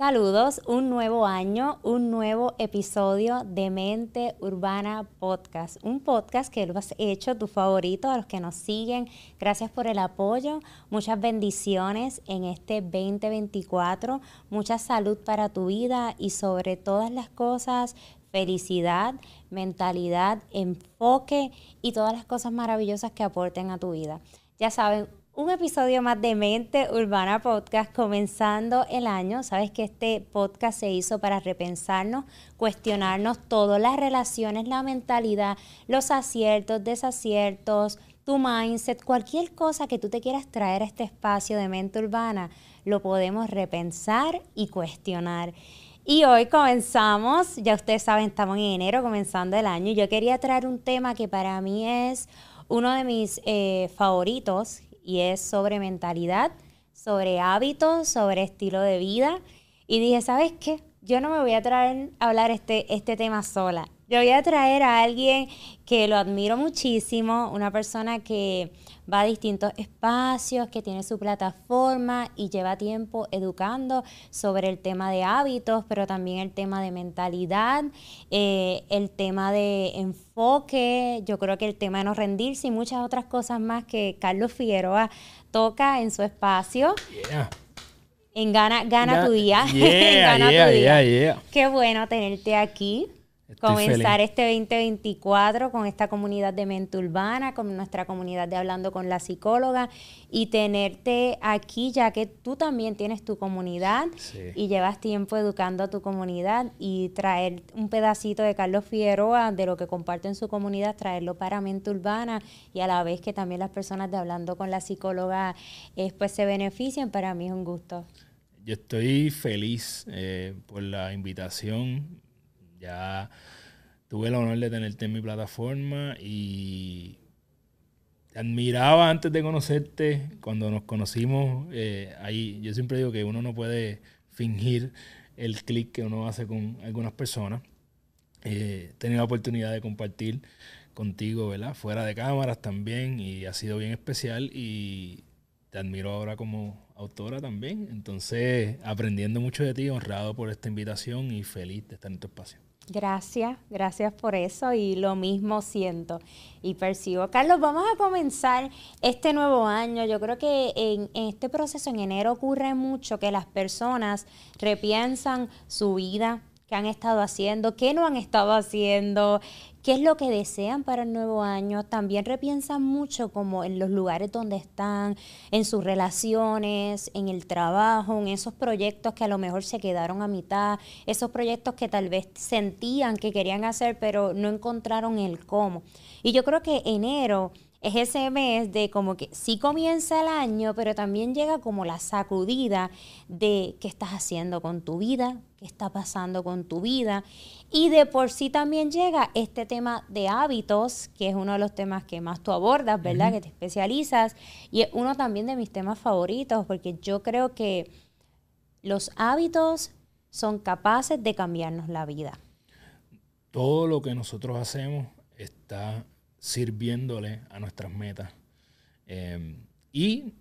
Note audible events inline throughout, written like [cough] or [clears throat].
Saludos, un nuevo año, un nuevo episodio de Mente Urbana Podcast. Un podcast que lo has hecho tu favorito, a los que nos siguen. Gracias por el apoyo. Muchas bendiciones en este 2024. Mucha salud para tu vida y sobre todas las cosas, felicidad, mentalidad, enfoque y todas las cosas maravillosas que aporten a tu vida. Ya saben, un episodio más de Mente Urbana Podcast comenzando el año. Sabes que este podcast se hizo para repensarnos, cuestionarnos todo, las relaciones, la mentalidad, los aciertos, desaciertos, tu mindset, cualquier cosa que tú te quieras traer a este espacio de mente urbana, lo podemos repensar y cuestionar. Y hoy comenzamos, ya ustedes saben, estamos en enero comenzando el año yo quería traer un tema que para mí es uno de mis eh, favoritos y es sobre mentalidad, sobre hábitos, sobre estilo de vida. Y dije, ¿sabes qué? Yo no me voy a traer a hablar este, este tema sola. Yo voy a traer a alguien que lo admiro muchísimo, una persona que va a distintos espacios, que tiene su plataforma y lleva tiempo educando sobre el tema de hábitos, pero también el tema de mentalidad, eh, el tema de enfoque, yo creo que el tema de no rendirse y muchas otras cosas más que Carlos Figueroa toca en su espacio. En Gana, gana tu día. [laughs] gana tu día. Qué bueno tenerte aquí comenzar este 2024 con esta comunidad de mente urbana, con nuestra comunidad de Hablando con la psicóloga y tenerte aquí ya que tú también tienes tu comunidad y llevas tiempo educando a tu comunidad y traer un pedacito de Carlos Figueroa de lo que comparte en su comunidad, traerlo para mente urbana y a la vez que también las personas de Hablando con la psicóloga eh, pues se beneficien, para mí es un gusto. Yo estoy feliz eh, por la invitación ya tuve el honor de tenerte en mi plataforma y te admiraba antes de conocerte. Cuando nos conocimos, eh, ahí yo siempre digo que uno no puede fingir el clic que uno hace con algunas personas. Eh, he tenido la oportunidad de compartir contigo, ¿verdad? Fuera de cámaras también y ha sido bien especial y te admiro ahora como autora también. Entonces, aprendiendo mucho de ti, honrado por esta invitación y feliz de estar en tu espacio. Gracias, gracias por eso y lo mismo siento y percibo. Carlos, vamos a comenzar este nuevo año. Yo creo que en, este proceso en enero ocurre mucho que las personas repiensan su vida, qué han estado haciendo, qué no han estado haciendo, qué es lo que desean para el nuevo año. También repiensan mucho como en los lugares donde están, en sus relaciones, en el trabajo, en esos proyectos que a lo mejor se quedaron a mitad, esos proyectos que tal vez sentían que querían hacer pero no encontraron el cómo. Y yo creo que enero es ese mes de como que sí comienza el año, pero también llega como la sacudida de qué estás haciendo con tu vida, qué está pasando con tu vida. Y de por sí también llega este tema de hábitos, que es uno de los temas que más tú abordas, ¿verdad? Que te especializas. Y es uno también de mis temas favoritos, porque yo creo que los hábitos son capaces de cambiarnos la vida. Todo lo que nosotros hacemos está sirviéndole a nuestras metas. Em, y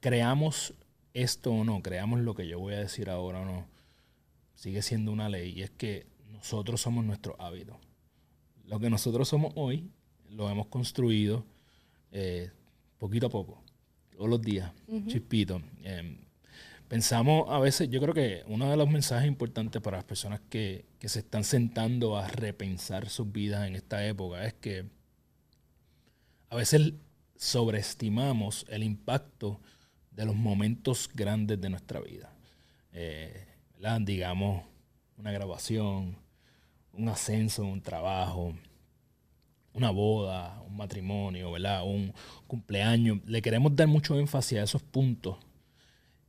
creamos esto o no, creamos lo que yo voy a decir ahora o no, sigue siendo una ley y es que nosotros somos nuestro hábito. Lo que nosotros somos hoy lo hemos construido eh, poquito a poco, todos los días, chispito. Em, pensamos a veces, yo creo que uno de los mensajes importantes para las personas que, que se están sentando a repensar sus vidas en esta época es que a veces sobreestimamos el impacto de los momentos grandes de nuestra vida. Eh, Digamos, una grabación, un ascenso, un trabajo, una boda, un matrimonio, un cumpleaños. Le queremos dar mucho énfasis a esos puntos.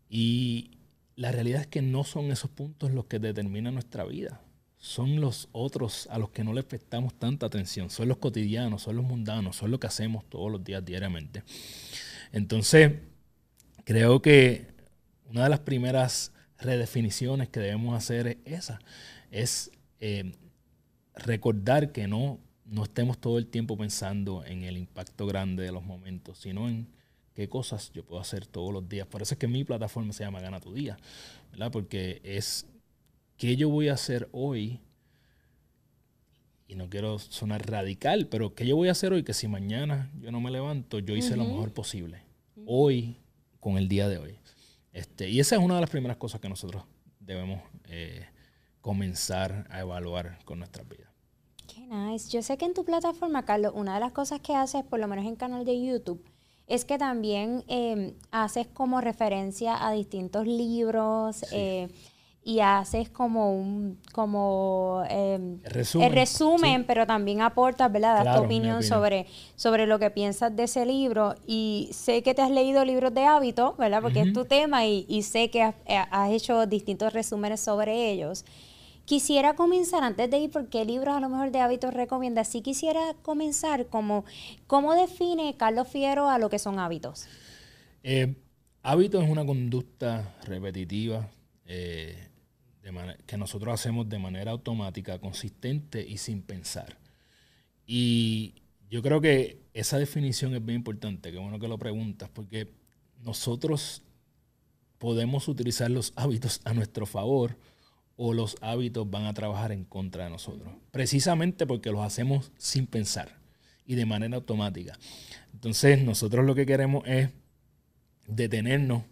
Y la realidad es que no son esos puntos los que determinan nuestra vida son los otros a los que no les prestamos tanta atención, son los cotidianos, son los mundanos, son lo que hacemos todos los días diariamente. Entonces, creo que una de las primeras redefiniciones que debemos hacer es esa, es eh, recordar que no, no estemos todo el tiempo pensando en el impacto grande de los momentos, sino en qué cosas yo puedo hacer todos los días. Por eso es que mi plataforma se llama Gana tu Día, ¿verdad? Porque es qué yo voy a hacer hoy, y no quiero sonar radical, pero qué yo voy a hacer hoy que si mañana yo no me levanto, yo hice lo mejor posible. Hoy, con el día de hoy. Este, y esa es una de las primeras cosas que nosotros debemos eh, comenzar a evaluar con nuestras vidas. Qué nice. Yo sé que en tu plataforma, Carlos, una de las cosas que haces, por lo menos en canal de YouTube, es que también em, haces como referencia a distintos libros eh, y haces como un como em, el resumen, pero también aportas, ¿verdad? Das tu opinión, Sobre, sobre lo que piensas de ese libro. Y sé que te has leído libros de hábitos, ¿verdad? Porque es tu tema y, sé que has, eh, has, hecho distintos resúmenes sobre ellos. Quisiera comenzar, antes de ir, por qué libros a lo mejor de hábitos recomiendas, sí quisiera comenzar como, ¿cómo define Carlos Fiero a lo que son hábitos? Eh, hábitos es una conducta repetitiva eh, que nosotros hacemos de manera automática, consistente y sin pensar. Y yo creo que esa definición es bien importante, qué bueno que lo preguntas, porque nosotros podemos utilizar los hábitos a nuestro favor o los hábitos van a trabajar en contra de nosotros. Precisamente porque los hacemos sin pensar y de manera automática. Entonces nosotros lo que queremos es detenernos.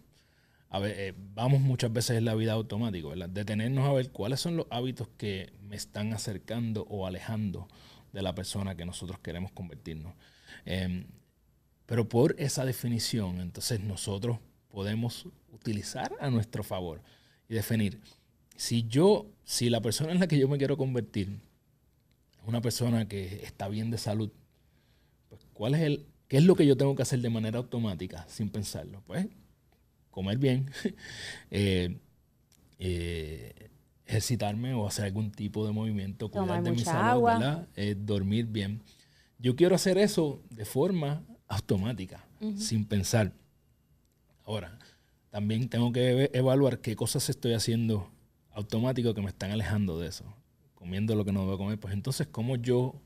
Eh, vamos muchas veces en la vida automática, ¿verdad? Detenernos a ver cuáles son los hábitos que me están acercando o alejando de la persona que nosotros queremos convertirnos. Em, pero por esa definición, entonces nosotros podemos utilizar a nuestro favor y definir si yo, si la persona en la que yo me quiero convertir es una persona que está bien de salud, pues ¿cuál es el, qué es lo que yo tengo que hacer de manera automática, sin pensarlo? Pues comer bien, [laughs] eh, eh, ejercitarme o hacer algún tipo de movimiento, cuidar de mi salud, ¿verdad? Eh, dormir bien. Yo quiero hacer eso de forma automática, sin pensar. Ahora, también tengo que evaluar qué cosas estoy haciendo automático que me están alejando de eso, comiendo lo que no debo comer, pues entonces, ¿cómo yo,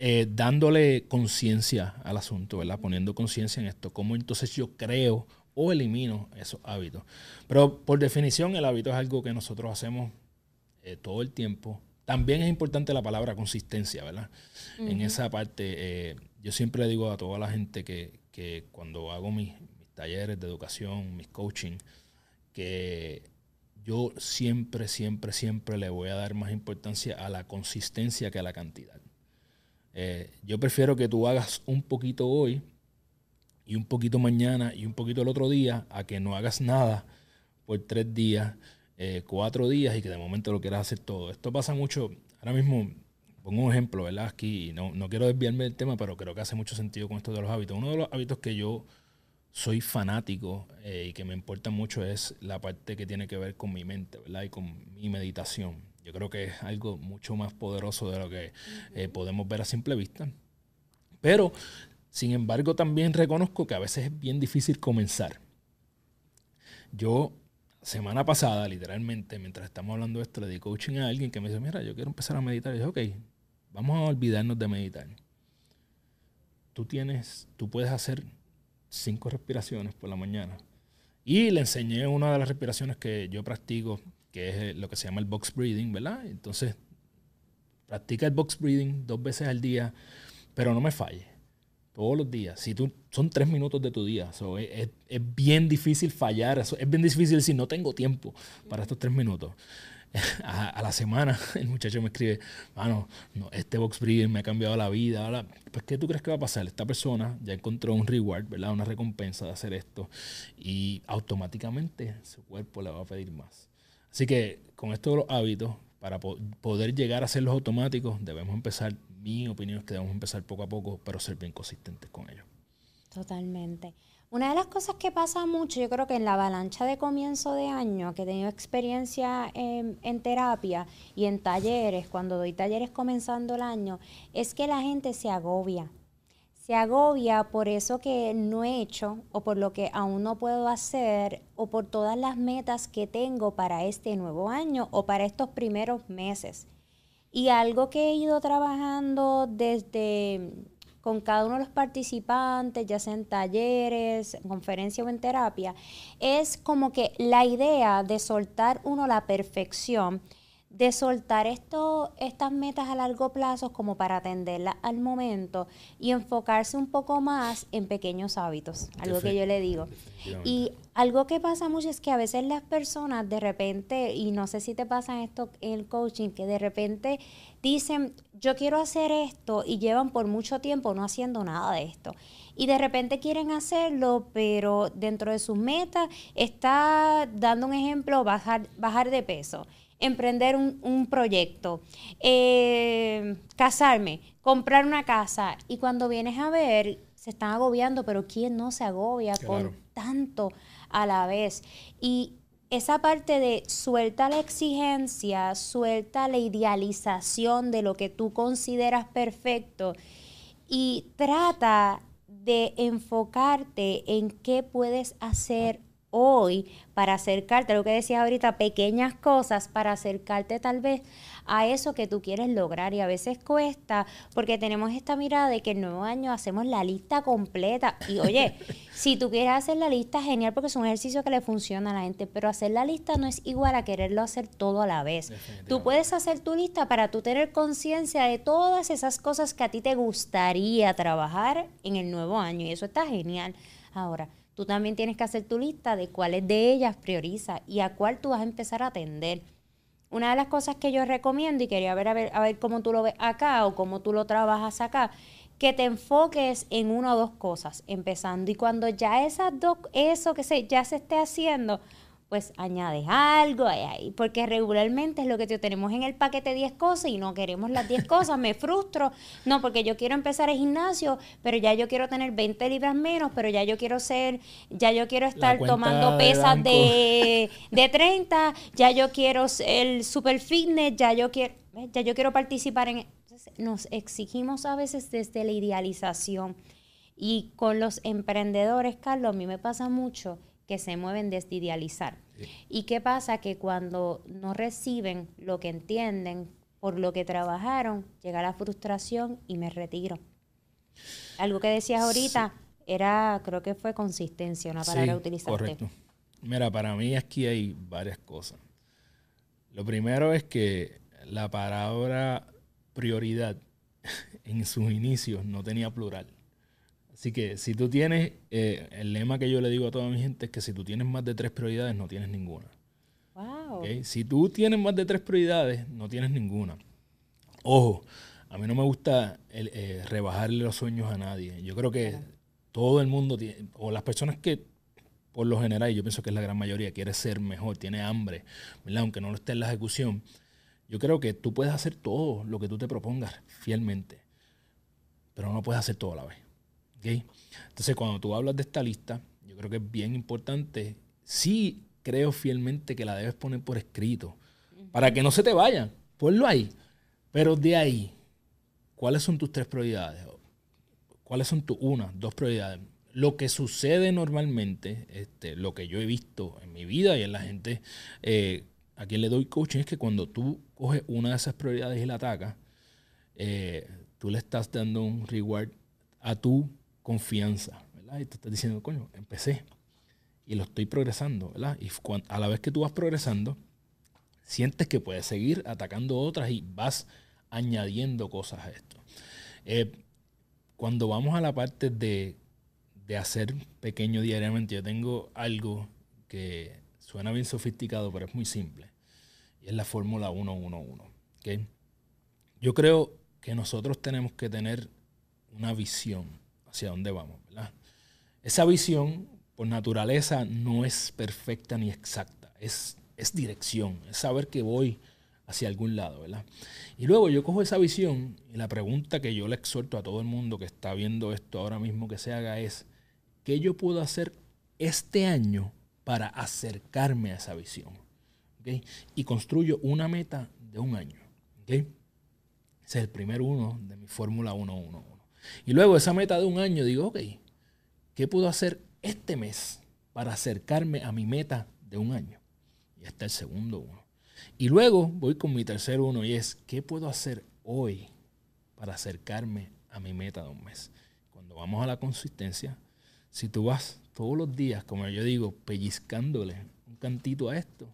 eh, dándole conciencia al asunto, ¿verdad? Poniendo conciencia en esto, ¿cómo entonces yo creo o elimino esos hábitos? Pero por definición, el hábito es algo que nosotros hacemos eh, todo el tiempo. También es importante la palabra consistencia, ¿verdad? En esa parte, eh, yo siempre le digo a toda la gente que, que cuando hago mis, mis talleres de educación, mis coaching, que yo siempre, siempre, siempre le voy a dar más importancia a la consistencia que a la cantidad. Eh, yo prefiero que tú hagas un poquito hoy y un poquito mañana y un poquito el otro día a que no hagas nada por tres días, eh, cuatro días y que de momento lo quieras hacer todo. Esto pasa mucho, ahora mismo pongo un ejemplo, ¿verdad? Aquí no, no quiero desviarme del tema, pero creo que hace mucho sentido con esto de los hábitos. Uno de los hábitos que yo soy fanático eh, y que me importa mucho es la parte que tiene que ver con mi mente, ¿verdad? Y con mi meditación. Yo creo que es algo mucho más poderoso de lo que eh, podemos ver a simple vista. Pero, sin embargo, también reconozco que a veces es bien difícil comenzar. Yo, semana pasada, literalmente, mientras estamos hablando de esto, le di coaching a alguien que me dice, mira, yo quiero empezar a meditar. Y dije, ok, vamos a olvidarnos de meditar. Tú tienes, tú puedes hacer cinco respiraciones por la mañana. Y le enseñé una de las respiraciones que yo practico, que es eh, lo que se llama el box breathing, ¿verdad? Entonces, practica el box breathing dos veces al día, pero no me falle. Todos los días. Si tú, son tres minutos de tu día. es, es, bien difícil fallar. es bien difícil decir, no tengo tiempo para estos tres minutos. [laughs] a, la semana [laughs] el muchacho me escribe, mano, no, este box breathing me ha cambiado la vida. Pues, ¿qué tú crees que va a pasar? Esta persona ya encontró un reward, ¿verdad? Una recompensa de hacer esto y automáticamente su cuerpo le va a pedir más. Así que con esto de los hábitos, para poder llegar a hacerlos automáticos, debemos empezar, mi opinión es que debemos empezar poco a poco, pero ser bien consistentes con ellos. Totalmente. Una de las cosas que pasa mucho, yo creo que en la avalancha de comienzo de año, que he tenido experiencia en, terapia y en talleres, cuando doy talleres comenzando el año, es que la gente se agobia. Se agobia por eso que no he hecho o por lo que aún no puedo hacer o por todas las metas que tengo para este nuevo año o para estos primeros meses. Y algo que he ido trabajando desde con cada uno de los participantes, ya sea en talleres, en conferencias o en terapia, es como que la idea de soltar uno la perfección de soltar esto, estas metas a largo plazo como para atenderlas al momento y enfocarse un poco más en pequeños hábitos, algo que yo le digo. Y algo que pasa mucho es que a veces las personas de repente, y no sé si te pasa esto en el coaching, que de repente dicen, yo quiero hacer esto y llevan por mucho tiempo no haciendo nada de esto. Y de repente quieren hacerlo, pero dentro de sus metas está, dando un ejemplo, bajar, bajar de peso emprender un, proyecto, eh, casarme, comprar una casa. Y cuando vienes a ver, se están agobiando, pero ¿quién no se agobia con tanto a la vez? Y esa parte de suelta la exigencia, suelta la idealización de lo que tú consideras perfecto y trata de enfocarte en qué puedes hacer hoy para acercarte, lo que decías ahorita, pequeñas cosas para acercarte tal vez a eso que tú quieres lograr. Y a veces cuesta porque tenemos esta mirada de que el nuevo año hacemos la lista completa. Y oye, [laughs] si tú quieres hacer la lista, genial porque es un ejercicio que le funciona a la gente, pero hacer la lista no es igual a quererlo hacer todo a la vez. Tú puedes hacer tu lista para tú tener conciencia de todas esas cosas que a ti te gustaría trabajar en el nuevo año. Y eso está genial. Ahora, Tú también tienes que hacer tu lista de cuáles de ellas prioriza y a cuál tú vas a empezar a atender. Una de las cosas que yo recomiendo y quería ver a, ver a ver cómo tú lo ves acá o cómo tú lo trabajas acá, que te enfoques en una o dos cosas empezando y cuando ya esas dos eso que se ya se esté haciendo, pues añades algo, porque regularmente es lo que tenemos en el paquete 10 cosas y no queremos las 10 cosas, me frustro, no, porque yo quiero empezar el gimnasio, pero ya yo quiero tener 20 libras menos, pero ya yo quiero ser, ya yo quiero estar tomando pesas de, de, 30, ya yo quiero el super fitness, ya yo quiero, ya yo quiero participar en... nos exigimos a veces desde la idealización. Y con los emprendedores, Carlos, a mí me pasa mucho que se mueven desde idealizar. ¿Y qué pasa? Que cuando no reciben lo que entienden por lo que trabajaron, llega la frustración y me retiro. Algo que decías ahorita era, creo que fue consistencia, una palabra sí, Correcto. Mira, para mí aquí hay varias cosas. Lo primero es que la palabra prioridad [laughs] en sus inicios no tenía plural. Así que si tú tienes, eh, el lema que yo le digo a toda mi gente es que si tú tienes más de tres prioridades, no tienes ninguna. Wow. Si tú tienes más de tres prioridades, no tienes ninguna. Ojo, a mí no me gusta eh, rebajarle los sueños a nadie. Yo creo que todo el mundo tiene, o las personas que por lo general, y yo pienso que es la gran mayoría, quiere ser mejor, tiene hambre, ¿verdad? aunque no lo esté en la ejecución, yo creo que tú puedes hacer todo lo que tú te propongas fielmente, pero no puedes hacer todo a la vez. Entonces, cuando tú hablas de esta lista, yo creo que es bien importante. Sí, creo fielmente que la debes poner por escrito, para que no se te vayan. Ponlo ahí. Pero de ahí, ¿cuáles son tus tres prioridades? ¿Cuáles son tus una, dos prioridades? Lo que sucede normalmente, este, lo que yo he visto en mi vida y en la gente eh, a quien le doy coaching, es que cuando tú coges una de esas prioridades y la atacas, eh, tú le estás dando un reward a tu confianza, ¿verdad? Y te estás diciendo, coño, empecé y lo estoy progresando, ¿verdad? Y a la vez que tú vas progresando, sientes que puedes seguir atacando otras y vas añadiendo cosas a esto. Eh, cuando vamos a la parte de, de hacer pequeño diariamente, yo tengo algo que suena bien sofisticado, pero es muy simple. Y es la fórmula 111. ¿okay? Yo creo que nosotros tenemos que tener una visión hacia dónde vamos. ¿verdad? Esa visión, por naturaleza, no es perfecta ni exacta, es, es dirección, es saber que voy hacia algún lado. ¿verdad? Y luego yo cojo esa visión y la pregunta que yo le exhorto a todo el mundo que está viendo esto ahora mismo que se haga es, ¿qué yo puedo hacer este año para acercarme a esa visión? Y construyo una meta de un año. Ese es el primer uno de mi fórmula 111. Y luego esa meta de un año digo, ok, ¿qué puedo hacer este mes para acercarme a mi meta de un año? Y está el segundo uno. Y luego voy con mi tercer uno y es, ¿qué puedo hacer hoy para acercarme a mi meta de un mes. Cuando vamos a la consistencia, si tú vas todos los días, como yo digo, pellizcándole un cantito a esto,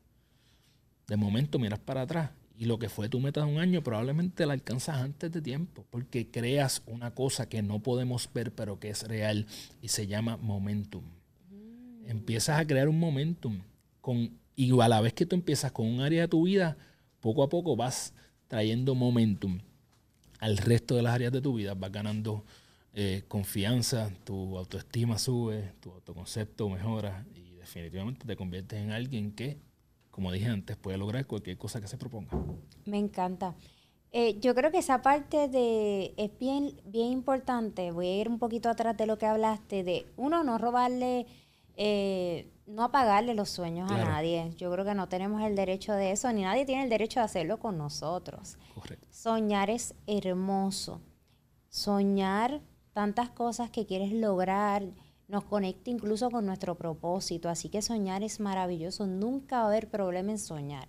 de momento miras para atrás y lo que fue tu meta de un año probablemente la alcanzas antes de tiempo, porque creas una cosa que no podemos ver pero que es real y se llama momentum. Mm. Empiezas a crear un momentum con, y a la vez que tú empiezas con un área de tu vida, poco a poco vas trayendo momentum al resto de las áreas de tu vida, vas ganando eh, confianza, tu autoestima sube, tu autoconcepto mejora y definitivamente te conviertes en alguien que, como dije antes, puede lograr cualquier cosa que se proponga. Me encanta. Eh, yo creo que esa parte de es bien, bien importante. Voy a ir un poquito atrás de lo que hablaste de uno no robarle, eh, no apagarle los sueños a nadie. Yo creo que no tenemos el derecho de eso, ni nadie tiene el derecho de hacerlo con nosotros. Correcto. Soñar es hermoso. Soñar tantas cosas que quieres lograr, nos conecta incluso con nuestro propósito, así que soñar es maravilloso, nunca va a haber problema en soñar.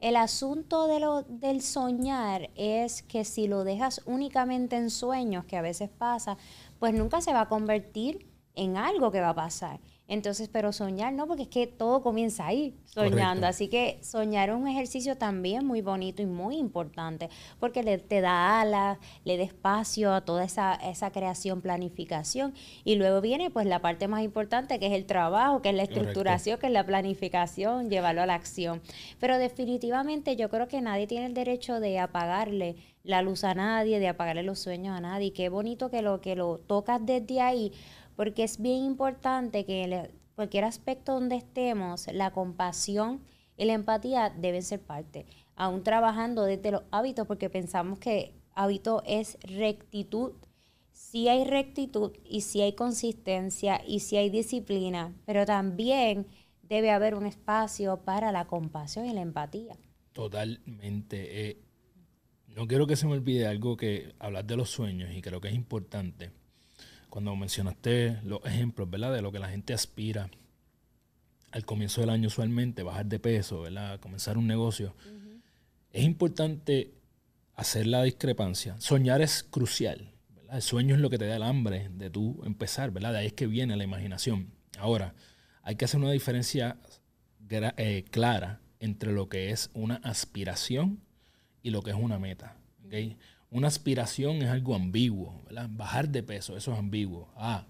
El asunto de lo, del soñar es que si lo dejas únicamente en sueños, que a veces pasa, pues nunca se va a convertir en algo que va a pasar. Entonces, pero soñar no, porque es que todo comienza ahí, soñando. Así que soñar es un ejercicio también muy bonito y muy importante, porque le, te da alas, le da espacio a toda esa, esa creación, planificación. Y luego viene pues la parte más importante, que es el trabajo, que es la estructuración, que es la planificación, llevarlo a la acción. Pero definitivamente yo creo que nadie tiene el derecho de apagarle la luz a nadie, de apagarle los sueños a nadie. Qué bonito que lo, que lo tocas desde ahí porque es bien importante que en cualquier aspecto donde estemos, la compasión y la empatía deben ser parte, aún trabajando desde los hábitos, porque pensamos que hábito es rectitud. Sí hay rectitud y sí hay consistencia y sí hay disciplina, pero también debe haber un espacio para la compasión y la empatía. Totalmente. Eh, no quiero que se me olvide algo que hablar de los sueños y creo que es importante cuando mencionaste los ejemplos, ¿verdad? De lo que la gente aspira al comienzo del año usualmente, bajar de peso, ¿verdad? Comenzar un negocio. Es importante hacer la discrepancia. Soñar es crucial, ¿verdad? El sueño es lo que te da el hambre de tú empezar, ¿verdad? De ahí es que viene la imaginación. Ahora, hay que hacer una diferencia eh, clara entre lo que es una aspiración y lo que es una meta. ¿okay? Una aspiración es algo ambiguo, ¿verdad? Bajar de peso, eso es ambiguo. Ah,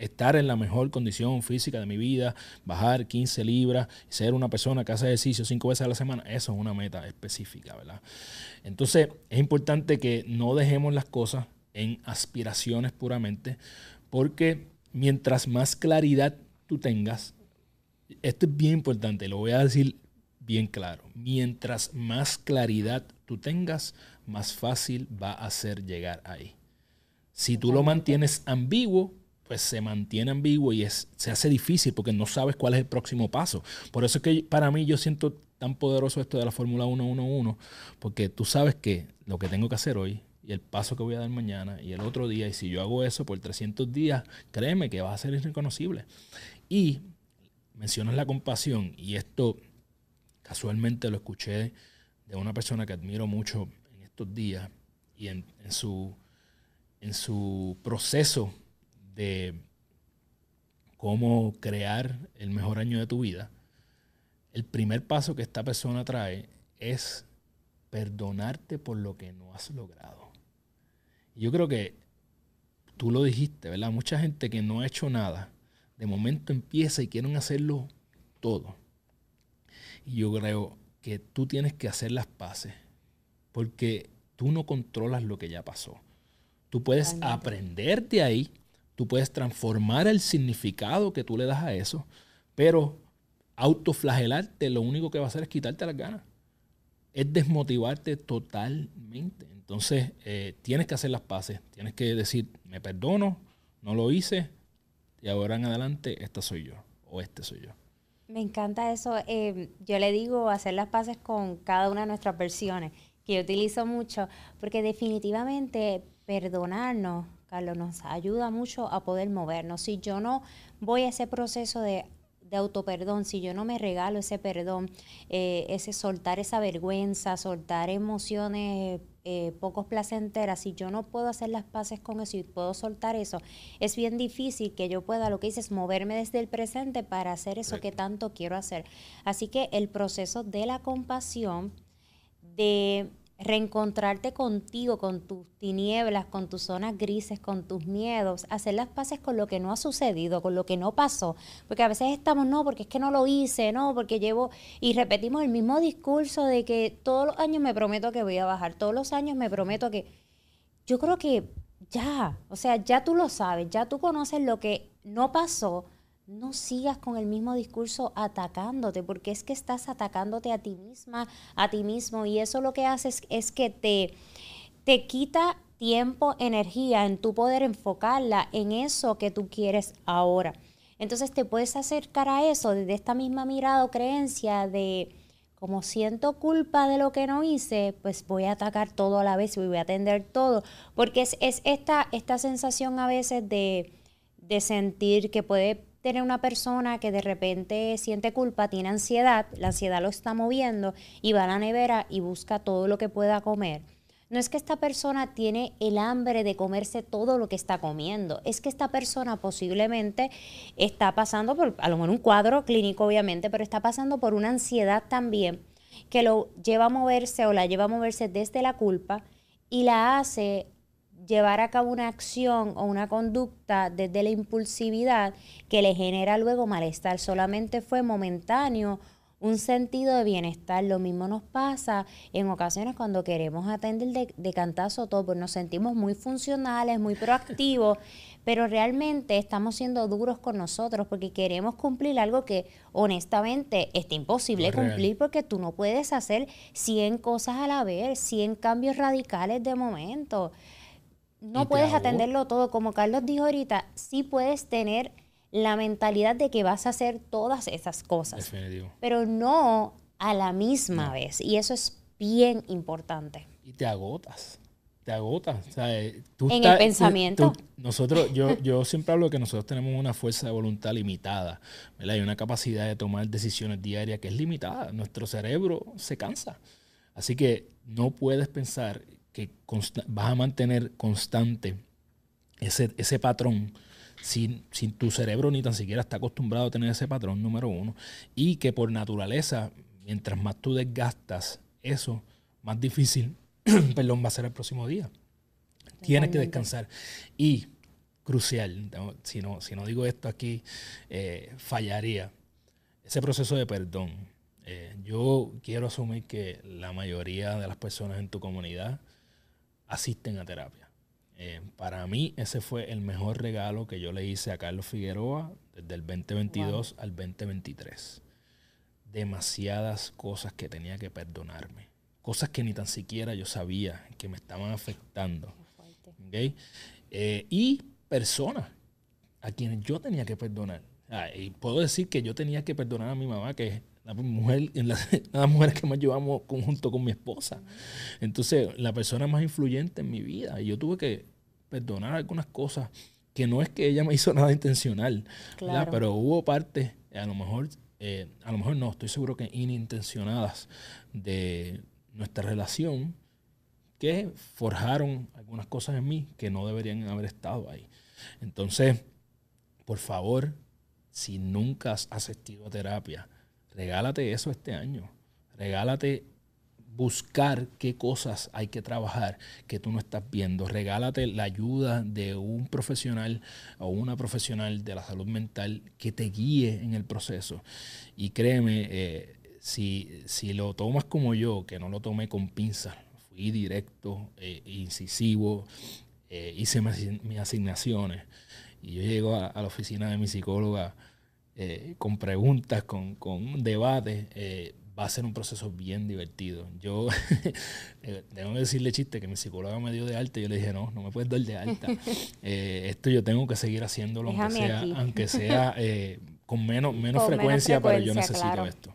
estar en la mejor condición física de mi vida, bajar 15 libras, ser una persona que hace ejercicio cinco veces a la semana, eso es una meta específica, ¿verdad? Entonces, es importante que no dejemos las cosas en aspiraciones puramente, porque mientras más claridad tú tengas, esto es bien importante, lo voy a decir bien claro, mientras más claridad tú tengas, más fácil va a ser llegar ahí. Si tú lo mantienes ambiguo, pues se mantiene ambiguo y es, se hace difícil porque no sabes cuál es el próximo paso. Por eso es que para mí yo siento tan poderoso esto de la Fórmula 1-1-1, porque tú sabes que lo que tengo que hacer hoy y el paso que voy a dar mañana y el otro día, y si yo hago eso por 300 días, créeme que va a ser irreconocible. Y mencionas la compasión y esto casualmente lo escuché de una persona que admiro mucho días y en, su, en su proceso de cómo crear el mejor año de tu vida, el primer paso que esta persona trae es perdonarte por lo que no has logrado. Yo creo que tú lo dijiste, ¿verdad? Mucha gente que no ha hecho nada, de momento empieza y quieren hacerlo todo. Y yo creo que tú tienes que hacer las paces porque tú no controlas lo que ya pasó. Tú puedes aprender de ahí, tú puedes transformar el significado que tú le das a eso, pero autoflagelarte lo único que va a hacer es quitarte las ganas. Es desmotivarte totalmente. Entonces, eh, tienes que hacer las paces. Tienes que decir, me perdono, no lo hice, y ahora en adelante, esta soy yo, o este soy yo. Me encanta eso. Eh, yo le digo hacer las paces con cada una de nuestras versiones que yo utilizo mucho, porque definitivamente perdonarnos, Carlos, nos ayuda mucho a poder movernos. Si yo no voy a ese proceso de, de autoperdón, si yo no me regalo ese perdón, eh, ese soltar esa vergüenza, soltar emociones eh, pocos placenteras, si yo no puedo hacer las paces con eso y puedo soltar eso, es bien difícil que yo pueda, lo que hice es moverme desde el presente para hacer eso que tanto quiero hacer. Así que el proceso de la compasión, de reencontrarte contigo, con tus tinieblas, con tus zonas grises, con tus miedos, hacer las paces con lo que no ha sucedido, con lo que no pasó, porque a veces estamos, no, porque es que no lo hice, no, porque llevo, y repetimos el mismo discurso de que todos los años me prometo que voy a bajar, todos los años me prometo que, yo creo que ya, o sea, ya tú lo sabes, ya tú conoces lo que no pasó, no sigas con el mismo discurso atacándote, porque es que estás atacándote a ti misma, a ti mismo, y eso lo que hace es, que te, te quita tiempo, energía en tu poder enfocarla en eso que tú quieres ahora. Entonces te puedes acercar a eso desde esta misma mirada o creencia de como siento culpa de lo que no hice, pues voy a atacar todo a la vez y voy a atender todo, porque es, esta, esta sensación a veces de, de sentir que puede tener una persona que de repente siente culpa, tiene ansiedad, la ansiedad lo está moviendo y va a la nevera y busca todo lo que pueda comer. No es que esta persona tiene el hambre de comerse todo lo que está comiendo, es que esta persona posiblemente está pasando por, a lo mejor un cuadro clínico obviamente, pero está pasando por una ansiedad también que lo lleva a moverse o la lleva a moverse desde la culpa y la hace llevar a cabo una acción o una conducta desde la impulsividad que le genera luego malestar. Solamente fue momentáneo un sentido de bienestar. Lo mismo nos pasa en ocasiones cuando queremos atender de, de cantazo todo, pues nos sentimos muy funcionales, muy proactivos, [laughs] pero realmente estamos siendo duros con nosotros porque queremos cumplir algo que honestamente está imposible cumplir porque tú no puedes hacer 100 cosas a la vez, 100 cambios radicales de momento no puedes atenderlo todo. Como Carlos dijo ahorita, sí puedes tener la mentalidad de que vas a hacer todas esas cosas. Pero no a la misma vez. Y eso es bien importante. Y te agotas. Te agotas. en el pensamiento. nosotros, yo, yo siempre hablo de que nosotros tenemos una fuerza de voluntad limitada. ¿verdad? Y una capacidad de tomar decisiones diarias que es limitada. Nuestro cerebro se cansa. Así que no puedes pensar que vas a mantener constante ese, ese patrón sin, sin, tu cerebro ni tan siquiera está acostumbrado a tener ese patrón, número uno, y que por naturaleza, mientras más tú desgastas eso, más difícil, [clears throat] perdón, va a ser el próximo día. Tienes que descansar. Y, crucial, si no, si no digo esto aquí, eh, fallaría, ese proceso de perdón. Eh, yo quiero asumir que la mayoría de las personas en tu comunidad asisten a terapia. Eh, para mí ese fue el mejor regalo que yo le hice a Carlos Figueroa desde el 2022 al 2023. Demasiadas cosas que tenía que perdonarme. Cosas que ni tan siquiera yo sabía que me estaban afectando. Eh, y personas a quienes yo tenía que perdonar. y puedo decir que yo tenía que perdonar a mi mamá, que la mujer, en la, [laughs] las mujeres que más llevamos junto con mi esposa. Entonces, la persona más influyente en mi vida. Y yo tuve que perdonar algunas cosas que no es que ella me [laughs] hizo nada intencional, pero hubo partes, a lo mejor, eh, a lo mejor no, estoy seguro que inintencionadas de nuestra relación que forjaron algunas cosas en mí que no deberían haber estado ahí. Entonces, por favor, si nunca has asistido a terapia, regálate eso este año. Regálate buscar qué cosas hay que trabajar que tú no estás viendo. Regálate la ayuda de un profesional o una profesional de la salud mental que te guíe en el proceso. Y créeme, eh, si, lo tomas como yo, que no lo tomé con pinzas, fui directo, eh, incisivo, eh, hice mis, asignaciones y yo llego a la oficina de mi psicóloga eh, con preguntas, con, con debate, eh, va a ser un proceso bien divertido. Yo [laughs] eh, tengo que decirle chiste que mi psicóloga me dio de alta y yo le dije, no, no me puedes dar de alta. [laughs] esto yo tengo que seguir haciéndolo, aunque sea, aunque [laughs] sea, con menos, menos, frecuencia, pero yo necesito esto.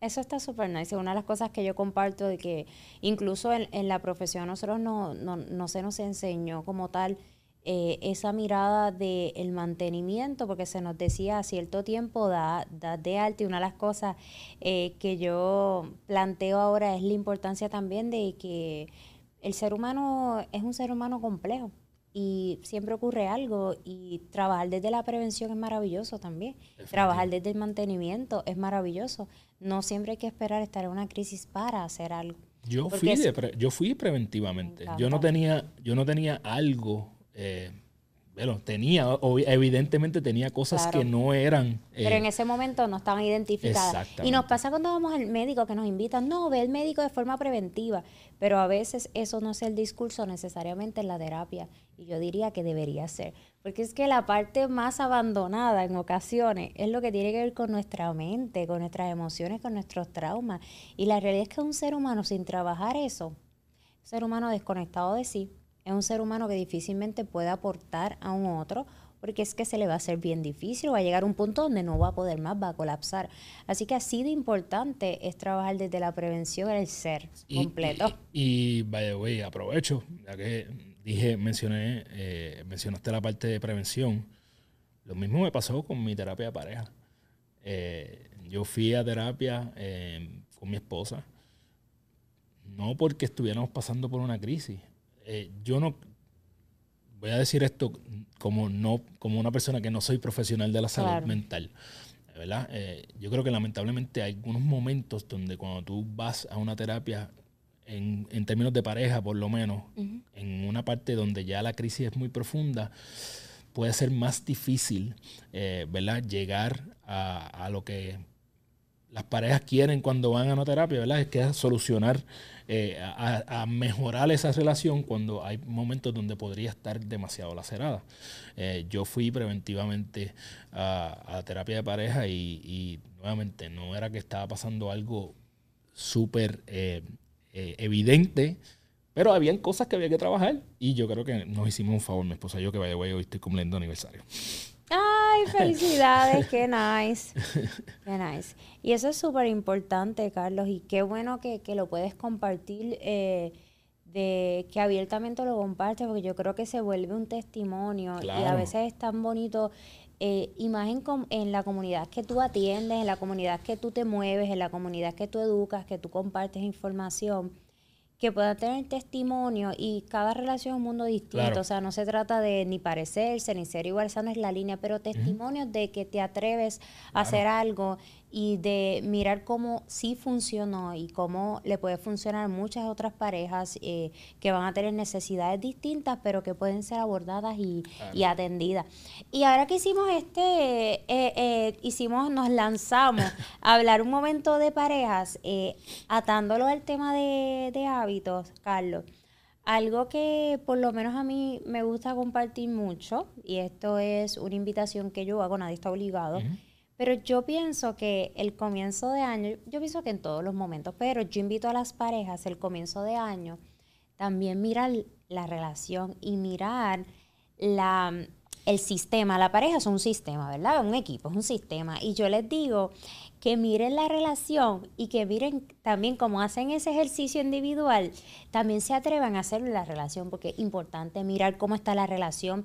Eso está súper nice. Una de las cosas que yo comparto de que incluso en, en la profesión nosotros no, no, no se nos enseñó como tal eh, esa mirada del el mantenimiento, porque se nos decía a cierto tiempo da, da de alta y una de las cosas eh, que yo planteo ahora es la importancia también de que el ser humano es un ser humano complejo y siempre ocurre algo y trabajar desde la prevención es maravilloso también. Trabajar desde el mantenimiento es maravilloso. No siempre hay que esperar estar en una crisis para hacer algo. Yo fui, yo fui preventivamente. Yo no tenía, yo no tenía algo eh, bueno, tenía, evidentemente tenía cosas que no eran. Pero en eh, ese momento no estaban identificadas. Y nos pasa cuando vamos al médico que nos invitan, no, ve al médico de forma preventiva. Pero a veces eso no es el discurso necesariamente en la terapia. Y yo diría que debería ser. Porque es que la parte más abandonada en ocasiones es lo que tiene que ver con nuestra mente, con nuestras emociones, con nuestros traumas. Y la realidad es que un ser humano sin trabajar eso, un ser humano desconectado de sí, es un ser humano que difícilmente puede aportar a un otro porque es que se le va a hacer bien difícil, va a llegar a un punto donde no va a poder más, va a colapsar. Así que así de importante es trabajar desde la prevención el ser completo. Y, by the way, aprovecho, ya que dije, mencioné, eh, mencionaste la parte de prevención. Lo mismo me pasó con mi terapia de pareja. Eh, yo fui a terapia eh, con mi esposa, no porque estuviéramos pasando por una crisis, eh, yo no voy a decir esto como no como una persona que no soy profesional de la salud mental. ¿verdad? Eh, yo creo que lamentablemente hay algunos momentos donde cuando tú vas a una terapia, en, en términos de pareja por lo menos, en una parte donde ya la crisis es muy profunda, puede ser más difícil eh, ¿verdad? llegar a, a, lo que las parejas quieren cuando van a una terapia, ¿verdad? Es que solucionar eh, a, mejorar esa relación cuando hay momentos donde podría estar demasiado lacerada. Eh, yo fui preventivamente a, terapia de pareja y, nuevamente no era que estaba pasando algo súper eh, evidente, pero habían cosas que había que trabajar y yo creo que nos hicimos un favor, mi esposa y yo, que vaya, hoy estoy cumpliendo aniversario. Ay, [laughs] felicidades, qué nice. Qué nice. Y eso es súper importante, Carlos, y qué bueno que, lo puedes compartir, eh, de que abiertamente lo compartes, porque yo creo que se vuelve un testimonio y a veces es tan bonito. Eh, imagen en la comunidad que tú atiendes, en la comunidad que tú te mueves, en la comunidad que tú educas, que tú compartes información que puedan tener testimonio y cada relación es un mundo distinto. O sea, no se trata de ni parecerse, ni ser igual, esa no es la línea, pero testimonios de que te atreves a hacer algo y de mirar cómo sí funcionó y cómo le puede funcionar muchas otras parejas eh, que van a tener necesidades distintas, pero que pueden ser abordadas y, atendidas. Y ahora que hicimos este, eh, eh, hicimos, nos lanzamos [laughs] a hablar un momento de parejas, atándolo al tema de, hábitos, Carlos. Algo que por lo menos a mí me gusta compartir mucho, y esto es una invitación que yo hago, nadie está obligado, pero yo pienso que el comienzo de año, yo pienso que en todos los momentos, pero yo invito a las parejas el comienzo de año también mirar la relación y mirar la, el sistema. La pareja es un sistema, ¿verdad? Un equipo, es un sistema. Y yo les digo que miren la relación y que miren también cómo hacen ese ejercicio individual, también se atrevan a hacerlo en la relación, porque es importante mirar cómo está la relación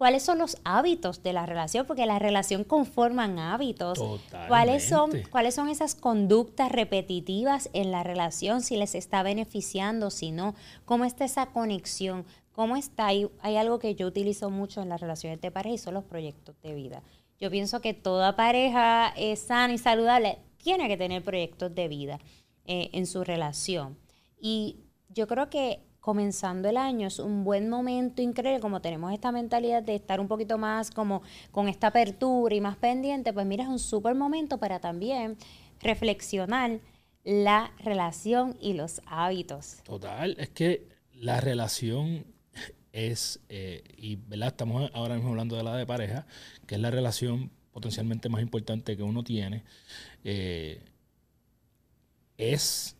cuáles son los hábitos de la relación, porque la relación conforman hábitos. ¿Cuáles son, ¿Cuáles son esas conductas repetitivas en la relación? Si les está beneficiando, si no, cómo está esa conexión, cómo está. Hay, hay algo que yo utilizo mucho en las relaciones de pareja y son los proyectos de vida. Yo pienso que toda pareja es sana y saludable tiene que tener proyectos de vida eh, en su relación. Y yo creo que comenzando el año es un buen momento increíble, como tenemos esta mentalidad de estar un poquito más como con esta apertura y más pendiente, pues mira, es un súper momento para también reflexionar la relación y los hábitos. Total, es que la relación es, eh, y ¿verdad? estamos ahora mismo hablando de la de pareja, que es la relación potencialmente más importante que uno tiene, eh, es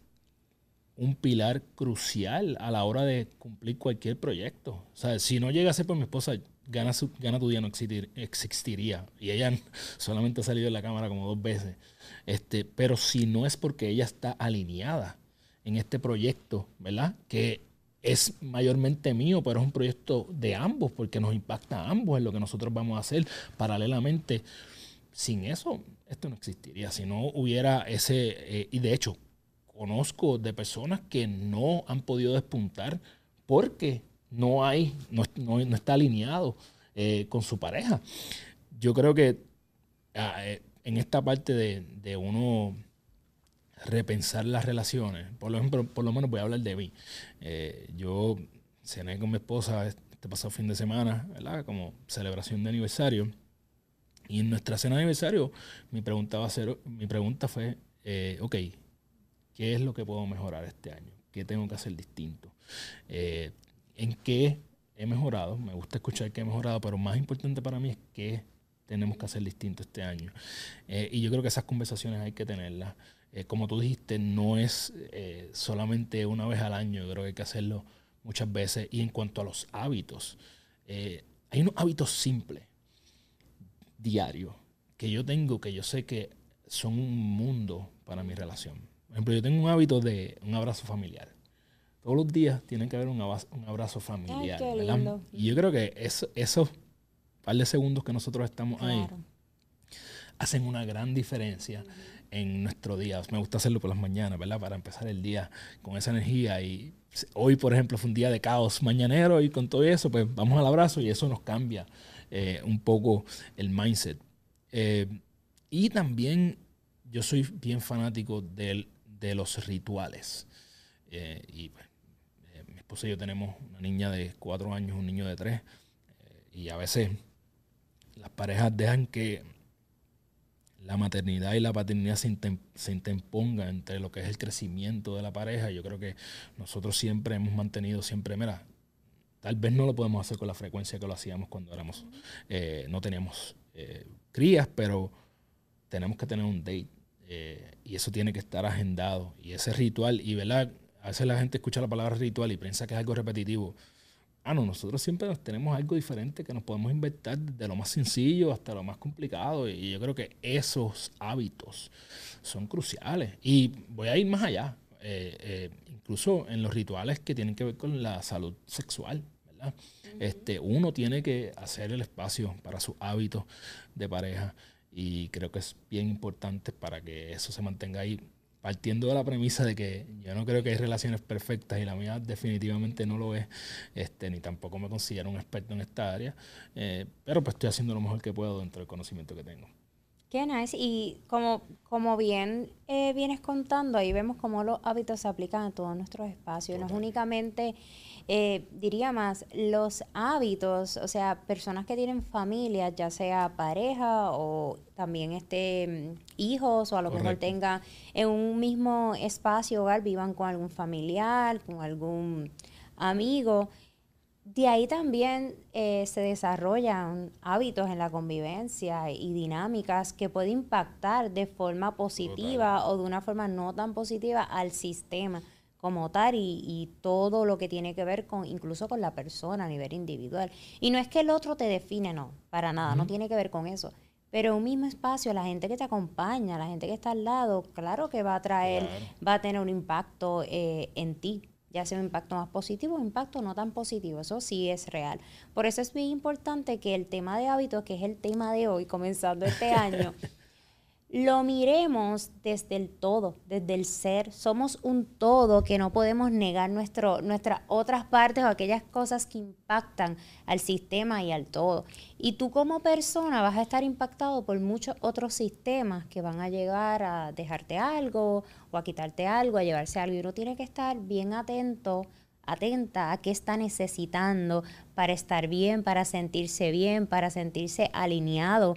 un pilar crucial a la hora de cumplir cualquier proyecto. O sea, si no llega a ser por mi esposa, Gana, su, Gana tu día no existiría. Y ella [laughs] solamente ha salido de la cámara como dos veces. Este, pero si no es porque ella está alineada en este proyecto, ¿verdad? Que es mayormente mío, pero es un proyecto de ambos, porque nos impacta a ambos en lo que nosotros vamos a hacer paralelamente. Sin eso, esto no existiría. Si no hubiera ese, eh, y de hecho, conozco de personas que no han podido despuntar porque no hay, no, está alineado eh, con su pareja. Yo creo que ah, eh, en esta parte de, uno repensar las relaciones, por lo, ejemplo, por lo menos voy a hablar de mí. Eh, yo cené con mi esposa este pasado fin de semana, ¿verdad? Como celebración de aniversario. Y en nuestra cena de aniversario, mi pregunta, va a ser, mi pregunta fue, ok, ¿qué es lo que puedo mejorar este año? ¿Qué tengo que hacer distinto? Eh, ¿En qué he mejorado? Me gusta escuchar que he mejorado, pero más importante para mí es qué tenemos que hacer distinto este año. Eh, y yo creo que esas conversaciones hay que tenerlas. como tú dijiste, no es solamente una vez al año, yo creo que hay que hacerlo muchas veces. Y en cuanto a los hábitos, hay unos hábitos simples, diarios, que yo tengo, que yo sé que son un mundo para mi relación. Por ejemplo, yo tengo un hábito de un abrazo familiar. Todos los días tiene que haber un abrazo, familiar. Y yo creo que esos par de segundos que nosotros estamos ahí hacen una gran diferencia en nuestro día. Me gusta hacerlo por las mañanas, ¿verdad? Para empezar el día con esa energía. Y hoy, por ejemplo, fue un día de caos mañanero y con todo eso, pues vamos al abrazo y eso nos cambia eh, un poco el mindset. Eh, y también yo soy bien fanático de, de los rituales. Eh, y pues, eh, mi esposa y yo tenemos una niña de cuatro años, un niño de tres. Eh, y a veces las parejas dejan que la maternidad y la paternidad se, se interpongan entre lo que es el crecimiento de la pareja. Yo creo que nosotros siempre hemos mantenido, siempre, mira, tal vez no lo podemos hacer con la frecuencia que lo hacíamos cuando éramos, no teníamos crías, pero tenemos que tener un date. Eh, y eso tiene que estar agendado. Y ese ritual, y ¿verdad? a veces la gente escucha la palabra ritual y piensa que es algo repetitivo. Ah, no, nosotros siempre tenemos algo diferente que nos podemos inventar de lo más sencillo hasta lo más complicado. Y yo creo que esos hábitos son cruciales. Y voy a ir más allá. Eh, eh, incluso en los rituales que tienen que ver con la salud sexual. ¿verdad? este, uno tiene que hacer el espacio para sus hábitos de pareja. Y creo que es bien importante para que eso se mantenga ahí, partiendo de la premisa de que yo no creo que hay relaciones perfectas y la mía definitivamente no lo es, este, ni tampoco me considero un experto en esta área, eh, pero pues estoy haciendo lo mejor que puedo dentro del conocimiento que tengo. Qué nice. Y como, como bien eh, vienes contando, ahí vemos cómo los hábitos se aplican a todos nuestros espacios. No es únicamente eh, diría más, los hábitos, o sea, personas que tienen familia, ya sea pareja o también este hijos o a lo mejor tengan en un mismo espacio hogar, vivan con algún familiar, con algún amigo. De ahí también eh, se desarrollan hábitos en la convivencia y dinámicas que pueden impactar de forma positiva o de una forma no tan positiva al sistema como tal y, todo lo que tiene que ver con incluso con la persona a nivel individual. Y no es que el otro te define, no, para nada, no tiene que ver con eso. Pero un mismo espacio, la gente que te acompaña, la gente que está al lado, claro que va a traer, va a tener un impacto eh, en ti, ya sea un impacto más positivo o un impacto no tan positivo, eso sí es real. Por eso es bien importante que el tema de hábitos, que es el tema de hoy, comenzando este [laughs] año, lo miremos desde el todo, desde el ser. Somos un todo que no podemos negar nuestro, nuestras otras partes o aquellas cosas que impactan al sistema y al todo. Y tú como persona vas a estar impactado por muchos otros sistemas que van a llegar a dejarte algo o a quitarte algo, a llevarse algo. Y uno tiene que estar bien atento atenta a qué está necesitando para estar bien, para sentirse bien, para sentirse alineado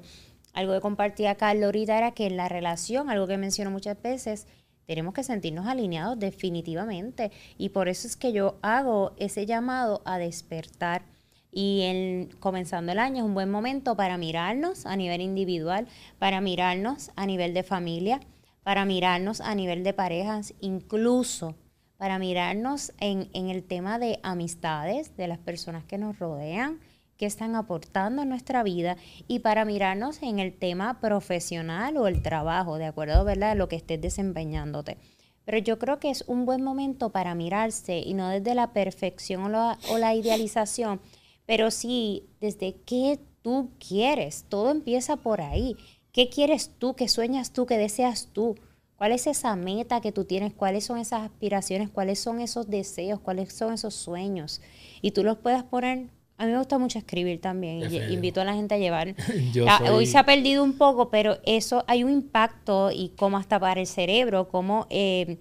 algo que compartía Carlos ahorita era que en la relación, algo que menciono muchas veces, tenemos que sentirnos alineados definitivamente. Y por eso es que yo hago ese llamado a despertar. Y en, comenzando el año es un buen momento para mirarnos a nivel individual, para mirarnos a nivel de familia, para mirarnos a nivel de parejas, incluso para mirarnos en, en el tema de amistades, de las personas que nos rodean, están aportando en nuestra vida y para mirarnos en el tema profesional o el trabajo, de acuerdo ¿verdad? a lo que estés desempeñándote. Pero yo creo que es un buen momento para mirarse y no desde la perfección o la, o la idealización, pero sí desde qué tú quieres. Todo empieza por ahí. ¿Qué quieres tú? ¿Qué sueñas tú? ¿Qué deseas tú? ¿Cuál es esa meta que tú tienes? ¿Cuáles son esas aspiraciones? ¿Cuáles son esos deseos? ¿Cuáles son esos sueños? Y tú los puedas poner a mí me gusta mucho escribir también. Y invito a la gente a llevar. [laughs] Ah, hoy se ha perdido un poco, pero eso hay un impacto y cómo hasta para el cerebro, cómo, eh,